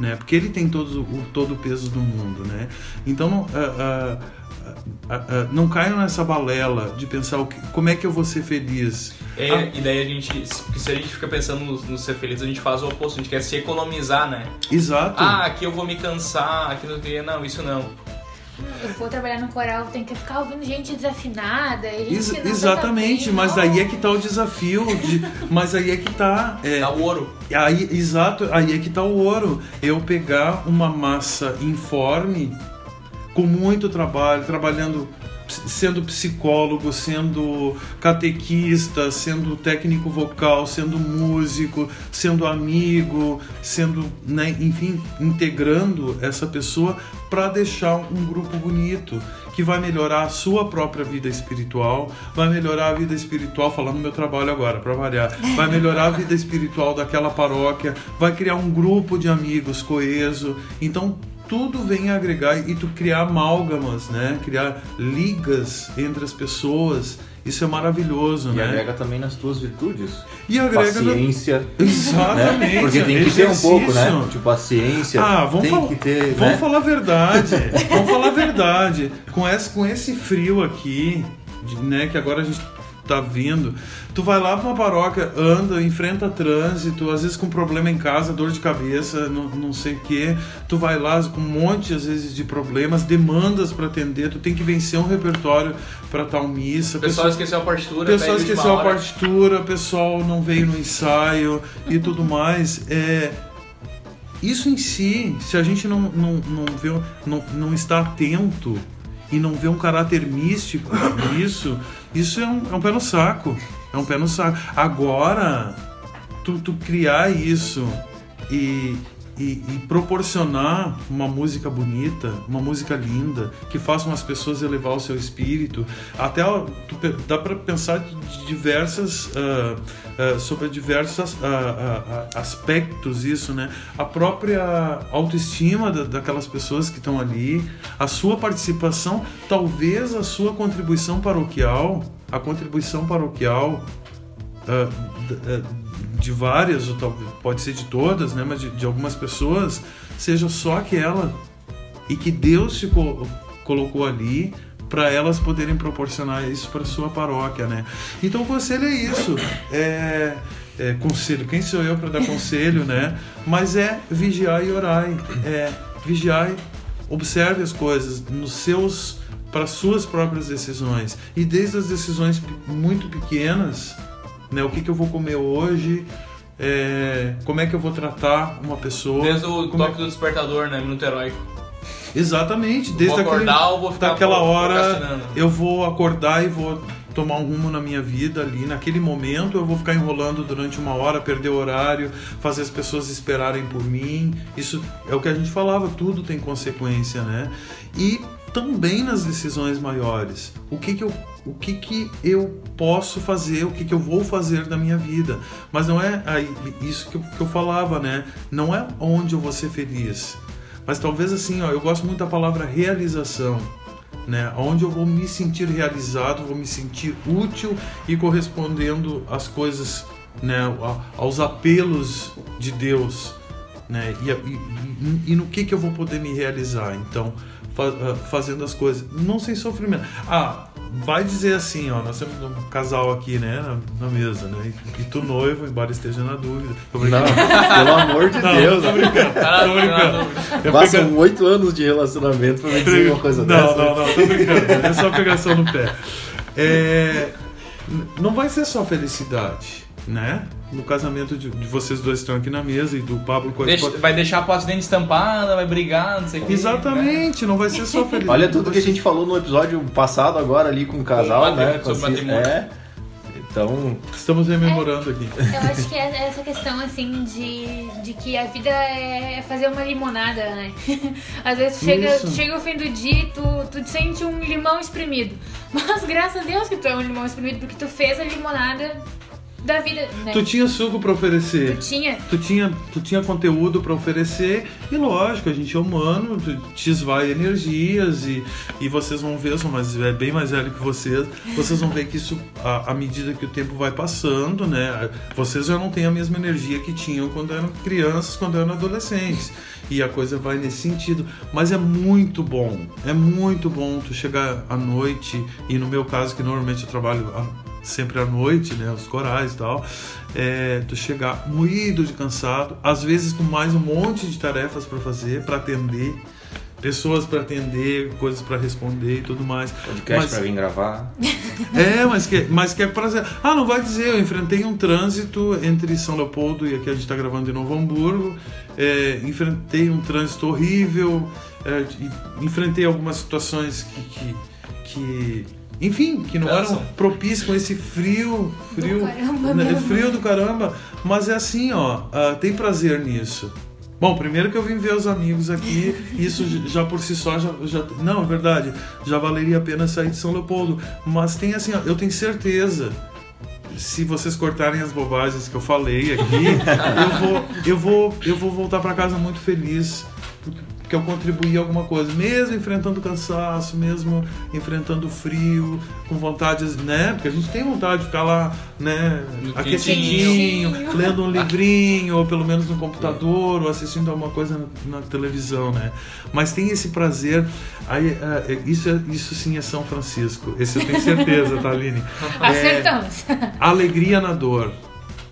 Né, porque ele tem todo o, todo o peso do mundo. Né? Então, uh, uh, não caiam nessa balela de pensar o que, como é que eu vou ser feliz. É, ah. E daí a gente, se a gente fica pensando no, no, ser feliz, a gente faz o oposto, a gente quer se economizar, né? Exato. Ah, aqui eu vou me cansar, aqui não queria, não, isso não. Eu vou trabalhar no coral, tem que ficar ouvindo gente desafinada. Gente Ex exatamente, mas daí é que tá o desafio. De, mas aí é que tá. É, tá o ouro. Aí, exato, aí é que tá o ouro. Eu pegar uma massa informe com muito trabalho, trabalhando sendo psicólogo, sendo catequista, sendo técnico vocal, sendo músico, sendo amigo, sendo, né, enfim, integrando essa pessoa para deixar um grupo bonito que vai melhorar a sua própria vida espiritual, vai melhorar a vida espiritual, falando do meu trabalho agora, para variar, vai melhorar a vida espiritual daquela paróquia, vai criar um grupo de amigos coeso. Então, tudo vem agregar e tu criar amálgamas, né? Criar ligas entre as pessoas. Isso é maravilhoso, e né? E agrega também nas tuas virtudes. E agrega paciência. Na... Exatamente. Né? Porque tem que ter um pouco, né? Tipo, paciência. Ah, vamos, tem que ter, vamos né? falar a verdade. vamos falar a verdade. Com esse, com esse frio aqui, de, né? Que agora a gente tá vindo. Tu vai lá pra uma paróquia, anda, enfrenta trânsito, às vezes com problema em casa, dor de cabeça, não, não sei o que. Tu vai lá com um monte, às vezes, de problemas, demandas para atender, tu tem que vencer um repertório para tal missa. O pessoal esqueceu a partitura. O pessoal de esqueceu a partitura, o pessoal não veio no ensaio e tudo mais. É, isso em si, se a gente não, não, não, vê, não, não está atento e não vê um caráter místico nisso, isso é um, é um pé no saco. É um pé no saco. Agora, tu, tu criar isso e, e, e proporcionar uma música bonita, uma música linda, que faça as pessoas elevar o seu espírito, até dá para pensar de diversas ah, ah, sobre diversos ah, ah, aspectos isso, né? A própria autoestima da- daquelas pessoas que estão ali, a sua participação, talvez a sua contribuição paroquial, a contribuição paroquial d- ah, de várias, ou pode ser de todas, né, mas de, de algumas pessoas, seja só aquela e que Deus te co- colocou ali para elas poderem proporcionar isso para sua paróquia, né? Então o conselho é isso, é, é conselho. Quem sou eu para dar conselho, né? Mas é vigiar e orar, é vigiar, observe as coisas nos seus para suas próprias decisões e desde as decisões muito pequenas né? O que, que eu vou comer hoje? é, como é que eu vou tratar uma pessoa? Desde o é- toque do despertador, né? Minuto heróico. Exatamente, desde vou acordar aquele, ou vou ficar daquela hora eu vou acordar e vou tomar um rumo na minha vida ali. Naquele momento eu vou ficar enrolando durante uma hora, perder o horário, fazer as pessoas esperarem por mim. Isso é o que a gente falava, tudo tem consequência, né? E também nas decisões maiores. O que que eu, o que que eu posso fazer, o que que eu vou fazer da minha vida. Mas não é aí, isso que eu, que eu falava, né? Não é onde eu vou ser feliz. Mas talvez assim, ó, eu gosto muito da palavra realização né? Onde eu vou me sentir realizado, vou me sentir útil e correspondendo às coisas, né? Aos apelos de Deus, né? E, e- e- no que que eu vou poder me realizar? Então, ah, fazendo as coisas, não sem sofrimento. Ah, vai dizer assim, ó, nós temos um casal aqui, né, na, na mesa, né? E, e tu noivo, embora esteja na dúvida. Tô Não, brincando. pelo amor de Não, Deus. tô brincando. Cara, Tô brincando. Eu Passam oito anos de relacionamento pra me dizer uma coisa não, dessa. Não, não, tô brincando. É só pegação no pé. É, não vai ser só felicidade, né? No casamento de, de vocês dois que estão aqui na mesa e do Pablo com a Deixa- esposa. vai deixar a porta de dente estampada, vai brigar, não sei o que. né? Exatamente, não vai ser só felicidade. Olha tudo que a gente falou no episódio passado agora ali com o casal, Com né? Com. É. Então, Estamos rememorando aqui. Eu acho que é essa questão, assim, de, de que a vida é fazer uma limonada, né? Às vezes chega, Isso. chega o fim do dia e tu, tu te sente um limão espremido. Mas graças a Deus que tu é um limão espremido, porque tu fez a limonada da vida, né? Tu tinha suco pra oferecer. Tu tinha. Tu tinha, tu tinha conteúdo para oferecer e lógico, a gente é humano, tu- te esvai energias e, e vocês vão ver, eu sou mais, é bem mais velho que vocês, vocês vão ver que isso, à à medida que o tempo vai passando, né, vocês já não têm a mesma energia que tinham quando eram crianças, quando eram adolescentes. E a coisa vai nesse sentido. Mas é muito bom, é muito bom tu chegar à noite, e no meu caso, que normalmente eu trabalho sempre à noite, né, os corais e tal, é, tu chegar moído de cansado, às vezes com mais um monte de tarefas para fazer, para atender, pessoas para atender, coisas para responder e tudo mais. podcast pra vir gravar. é, mas que, mas que é prazer. Ah, não vai dizer, eu enfrentei um trânsito entre São Leopoldo e aqui a gente está gravando em Novo Hamburgo. É, enfrentei um trânsito horrível, é, enfrentei algumas situações que. que, que enfim, que não Cansam. eram propícias com esse frio, frio, caramba né, frio do caramba, mas é assim, ó, ah, tem prazer nisso. Bom, primeiro que eu vim ver os amigos aqui, isso já por si só já, já não, é verdade, já valeria a pena sair de São Leopoldo, mas tem assim, ó, eu tenho certeza se vocês cortarem as bobagens que eu falei aqui, eu vou eu vou eu vou voltar para casa muito feliz. Porque porque eu contribuí alguma coisa, mesmo enfrentando cansaço, mesmo enfrentando frio, com vontade, né? Porque a gente tem vontade de ficar lá, né, aquecidinho, lendo um livrinho, ou pelo menos no computador, ou assistindo alguma coisa na, na televisão, né? Mas tem esse prazer, aí, é, isso, é- isso sim é São Francisco, esse eu tenho certeza, tá, Aline? É, Acertamos. alegria na dor,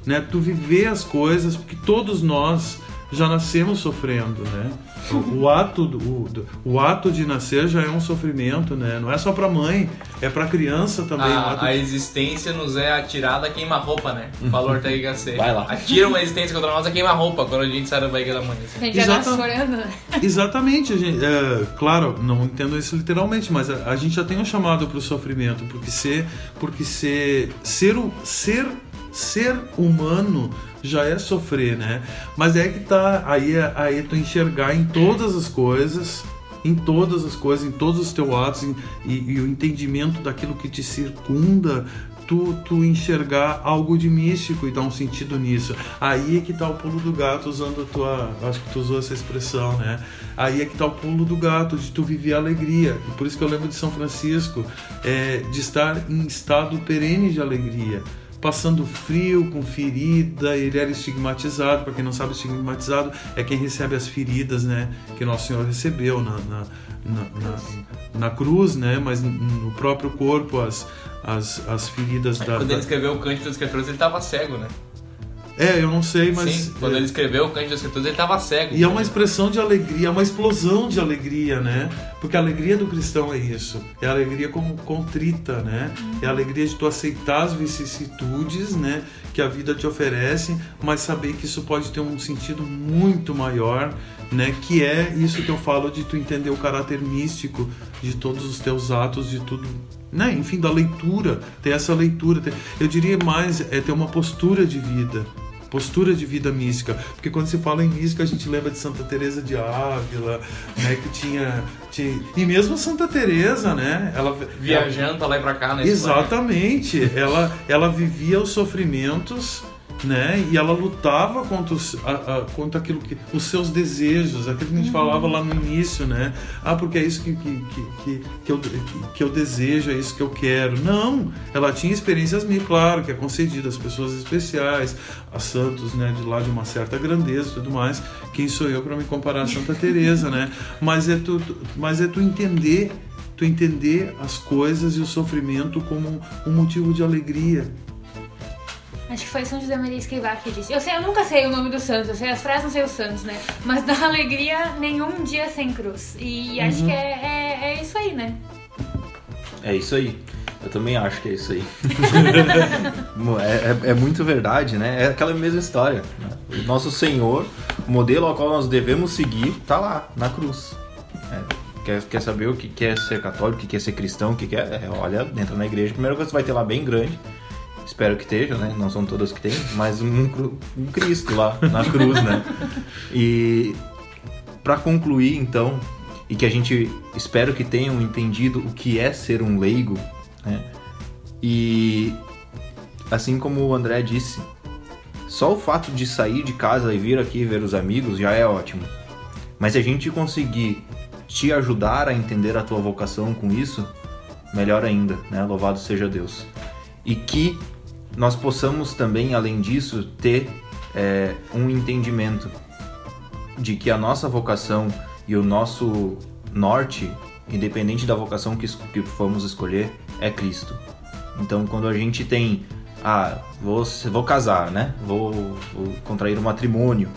né? Tu viver as coisas, porque todos nós já nascemos sofrendo, né? O, o ato do, o, do- o ato de nascer já é um sofrimento, né? Não é só pra mãe, é pra criança também. A, a existência nos é atirada a queima-roupa, né? Falou Ortega Gasset. Vai lá. Atira uma existência contra nós a queima-roupa quando a gente sai da barriga da mãe. A Assim. gente já nasce Exata- chorando. né? Exatamente, a gente, é, claro, não entendo isso literalmente, mas a, a gente já tem um chamado para o sofrimento, porque ser, porque ser, ser, o- ser, ser humano já é sofrer, né? Mas é que tá aí, é- aí é tu enxergar em todas as coisas, em todas as coisas, em todos os teus atos em- e, e o entendimento daquilo que te circunda. Tu, tu enxergar algo de místico e dar um sentido nisso. Aí é que tá o pulo do gato, usando a tua. Acho que tu usou essa expressão, né? Aí é que tá o pulo do gato, de tu viver a alegria. E por isso que eu lembro de São Francisco, é, de estar em estado perene de alegria. Passando frio, com ferida, ele era estigmatizado. Para quem não sabe, estigmatizado é quem recebe as feridas, né? Que Nosso Senhor recebeu na, na, na, na- cruz, né? Mas no próprio corpo, as, as, as feridas da. Quando ele escreveu o Cântico dos Escritores, ele tava cego, né? É, eu não sei, mas. Sim, quando é, ele escreveu o Cântico dos Escritores, ele tava cego. E é uma expressão de alegria, é uma explosão de alegria, né? Porque a alegria do cristão é isso. É a alegria como contrita, né? É a alegria de tu aceitar as vicissitudes, né? Que a vida te oferece, mas saber que isso pode ter um sentido muito maior, né? Que é isso que eu falo de tu entender o caráter místico de todos os teus atos, de tudo. Né? Enfim, da leitura, ter essa leitura. ter- Eu diria mais, é ter uma postura de vida postura de vida mística, porque quando se fala em mística a gente lembra de Santa Teresa de Ávila, né, que tinha, tinha e mesmo Santa Teresa, né, ela Viajando pra lá e pra cá, né? Exatamente, ela ela vivia os sofrimentos né? E ela lutava contra, os, a, a, contra aquilo que os seus desejos, aquilo que a gente falava lá no início, né? Ah, porque é isso que, que, que, que, eu, que, eu desejo, é isso que eu quero. Não, ela tinha experiências mil, claro, que é concedida às pessoas especiais, a santos, né? De lá de uma certa grandeza e tudo mais. Quem sou eu para me comparar a Santa Teresa, né? Mas é tu, tu- mas é tu entender tu entender as coisas e o sofrimento como um motivo de alegria. Acho que foi São José Maria Escrivá que disse. Eu, sei, eu nunca sei o nome dos santos, eu sei as frases, não sei os santos, né? Mas da alegria, nenhum dia sem cruz. E acho que é, é, é isso aí, né? É isso aí. Eu também acho que é isso aí. É, é- é muito verdade, né? É aquela mesma história. né? O nosso Senhor, o modelo ao qual nós devemos seguir, tá lá, na cruz. É, quer, quer saber o que quer ser católico, o que quer ser cristão, o que quer. é, olha, entra na igreja. A primeira coisa que você vai ter lá bem grande. Espero que esteja, né? Não são todas que tem, mas um, um Cristo lá na cruz, né? E para concluir, então, e que a gente espero que tenham entendido o que é ser um leigo, né? E assim como o André disse, só o fato de sair de casa e vir aqui ver os amigos já é ótimo. Mas se a gente conseguir te ajudar a entender a tua vocação com isso, melhor ainda, né? Louvado seja Deus. E que nós possamos também, além disso, ter é, um entendimento de que a nossa vocação e o nosso norte, independente da vocação que, que formos escolher, é Cristo. Então, quando a gente tem, ah, vou, vou casar, né? Vou, vou contrair um matrimônio.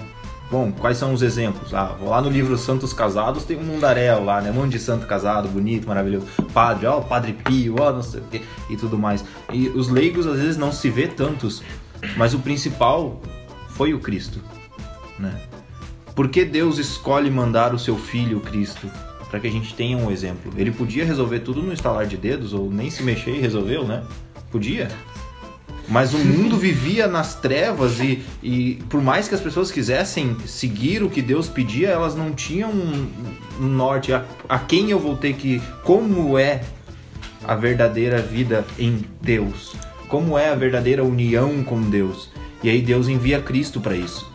Bom, quais são os exemplos? Ah, vou lá no livro Santos Casados, tem um mundaréu lá, né? Um monte de santo casado, bonito, maravilhoso. Padre, ó, Padre Pio, ó, não sei o quê, e tudo mais. E os leigos, às vezes, não se vê tantos, mas o principal foi o Cristo, né? Por que Deus escolhe mandar o seu filho, Cristo, para que a gente tenha um exemplo? Ele podia resolver tudo no estalar de dedos, ou nem se mexer e resolveu, né? Podia. Mas o mundo vivia nas trevas e, e por mais que as pessoas quisessem seguir o que Deus pedia, elas não tinham um, norte. A, a quem eu vou ter que. Como é a verdadeira vida em Deus? Como é a verdadeira união com Deus? E aí Deus envia Cristo para isso.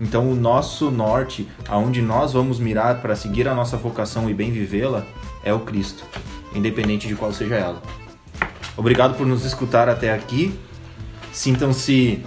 Então o nosso norte, aonde nós vamos mirar para seguir a nossa vocação e bem vivê-la, é o Cristo, independente de qual seja ela. Obrigado por nos escutar até aqui. Sintam-se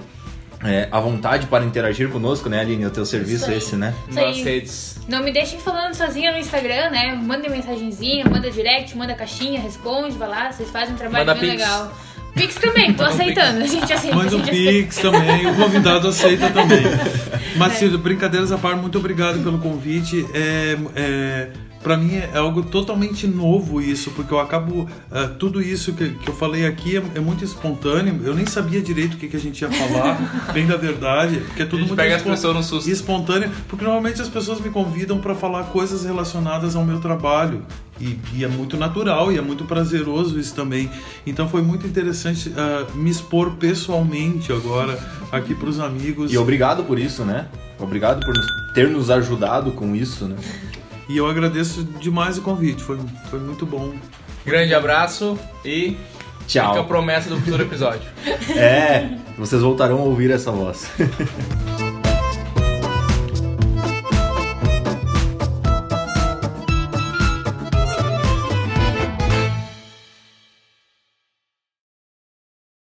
é, à vontade para interagir conosco, né, Aline? O teu serviço é esse, né? Nas redes. Não me deixem falando sozinha no Instagram, né? Manda mensagenzinha, manda direct, manda caixinha, responde, vai lá, vocês fazem um trabalho Manda bem pix. legal. Pix também, tô aceitando. A gente aceita, Manda um pix também, o convidado aceita também. Mas, É. Brincadeiras à parte, muito obrigado pelo convite. É, é, para mim é algo totalmente novo isso, porque eu acabo. ah, tudo isso que, que eu falei aqui é, é muito espontâneo. Eu nem sabia direito o que, que a gente ia falar, bem da verdade, porque é A tudo gente muito pega as pessoas no susto. espontâneo, porque normalmente as pessoas me convidam para falar coisas relacionadas ao meu trabalho. E, e é muito natural e é muito prazeroso isso também. Então foi muito interessante ah, me expor pessoalmente agora aqui para os amigos. E obrigado por isso, né? Obrigado por nos- ter nos ajudado com isso, né? E eu agradeço demais o convite, foi, foi muito bom. Grande abraço e Tchau. fica a promessa do futuro episódio. É, vocês voltarão a ouvir essa voz.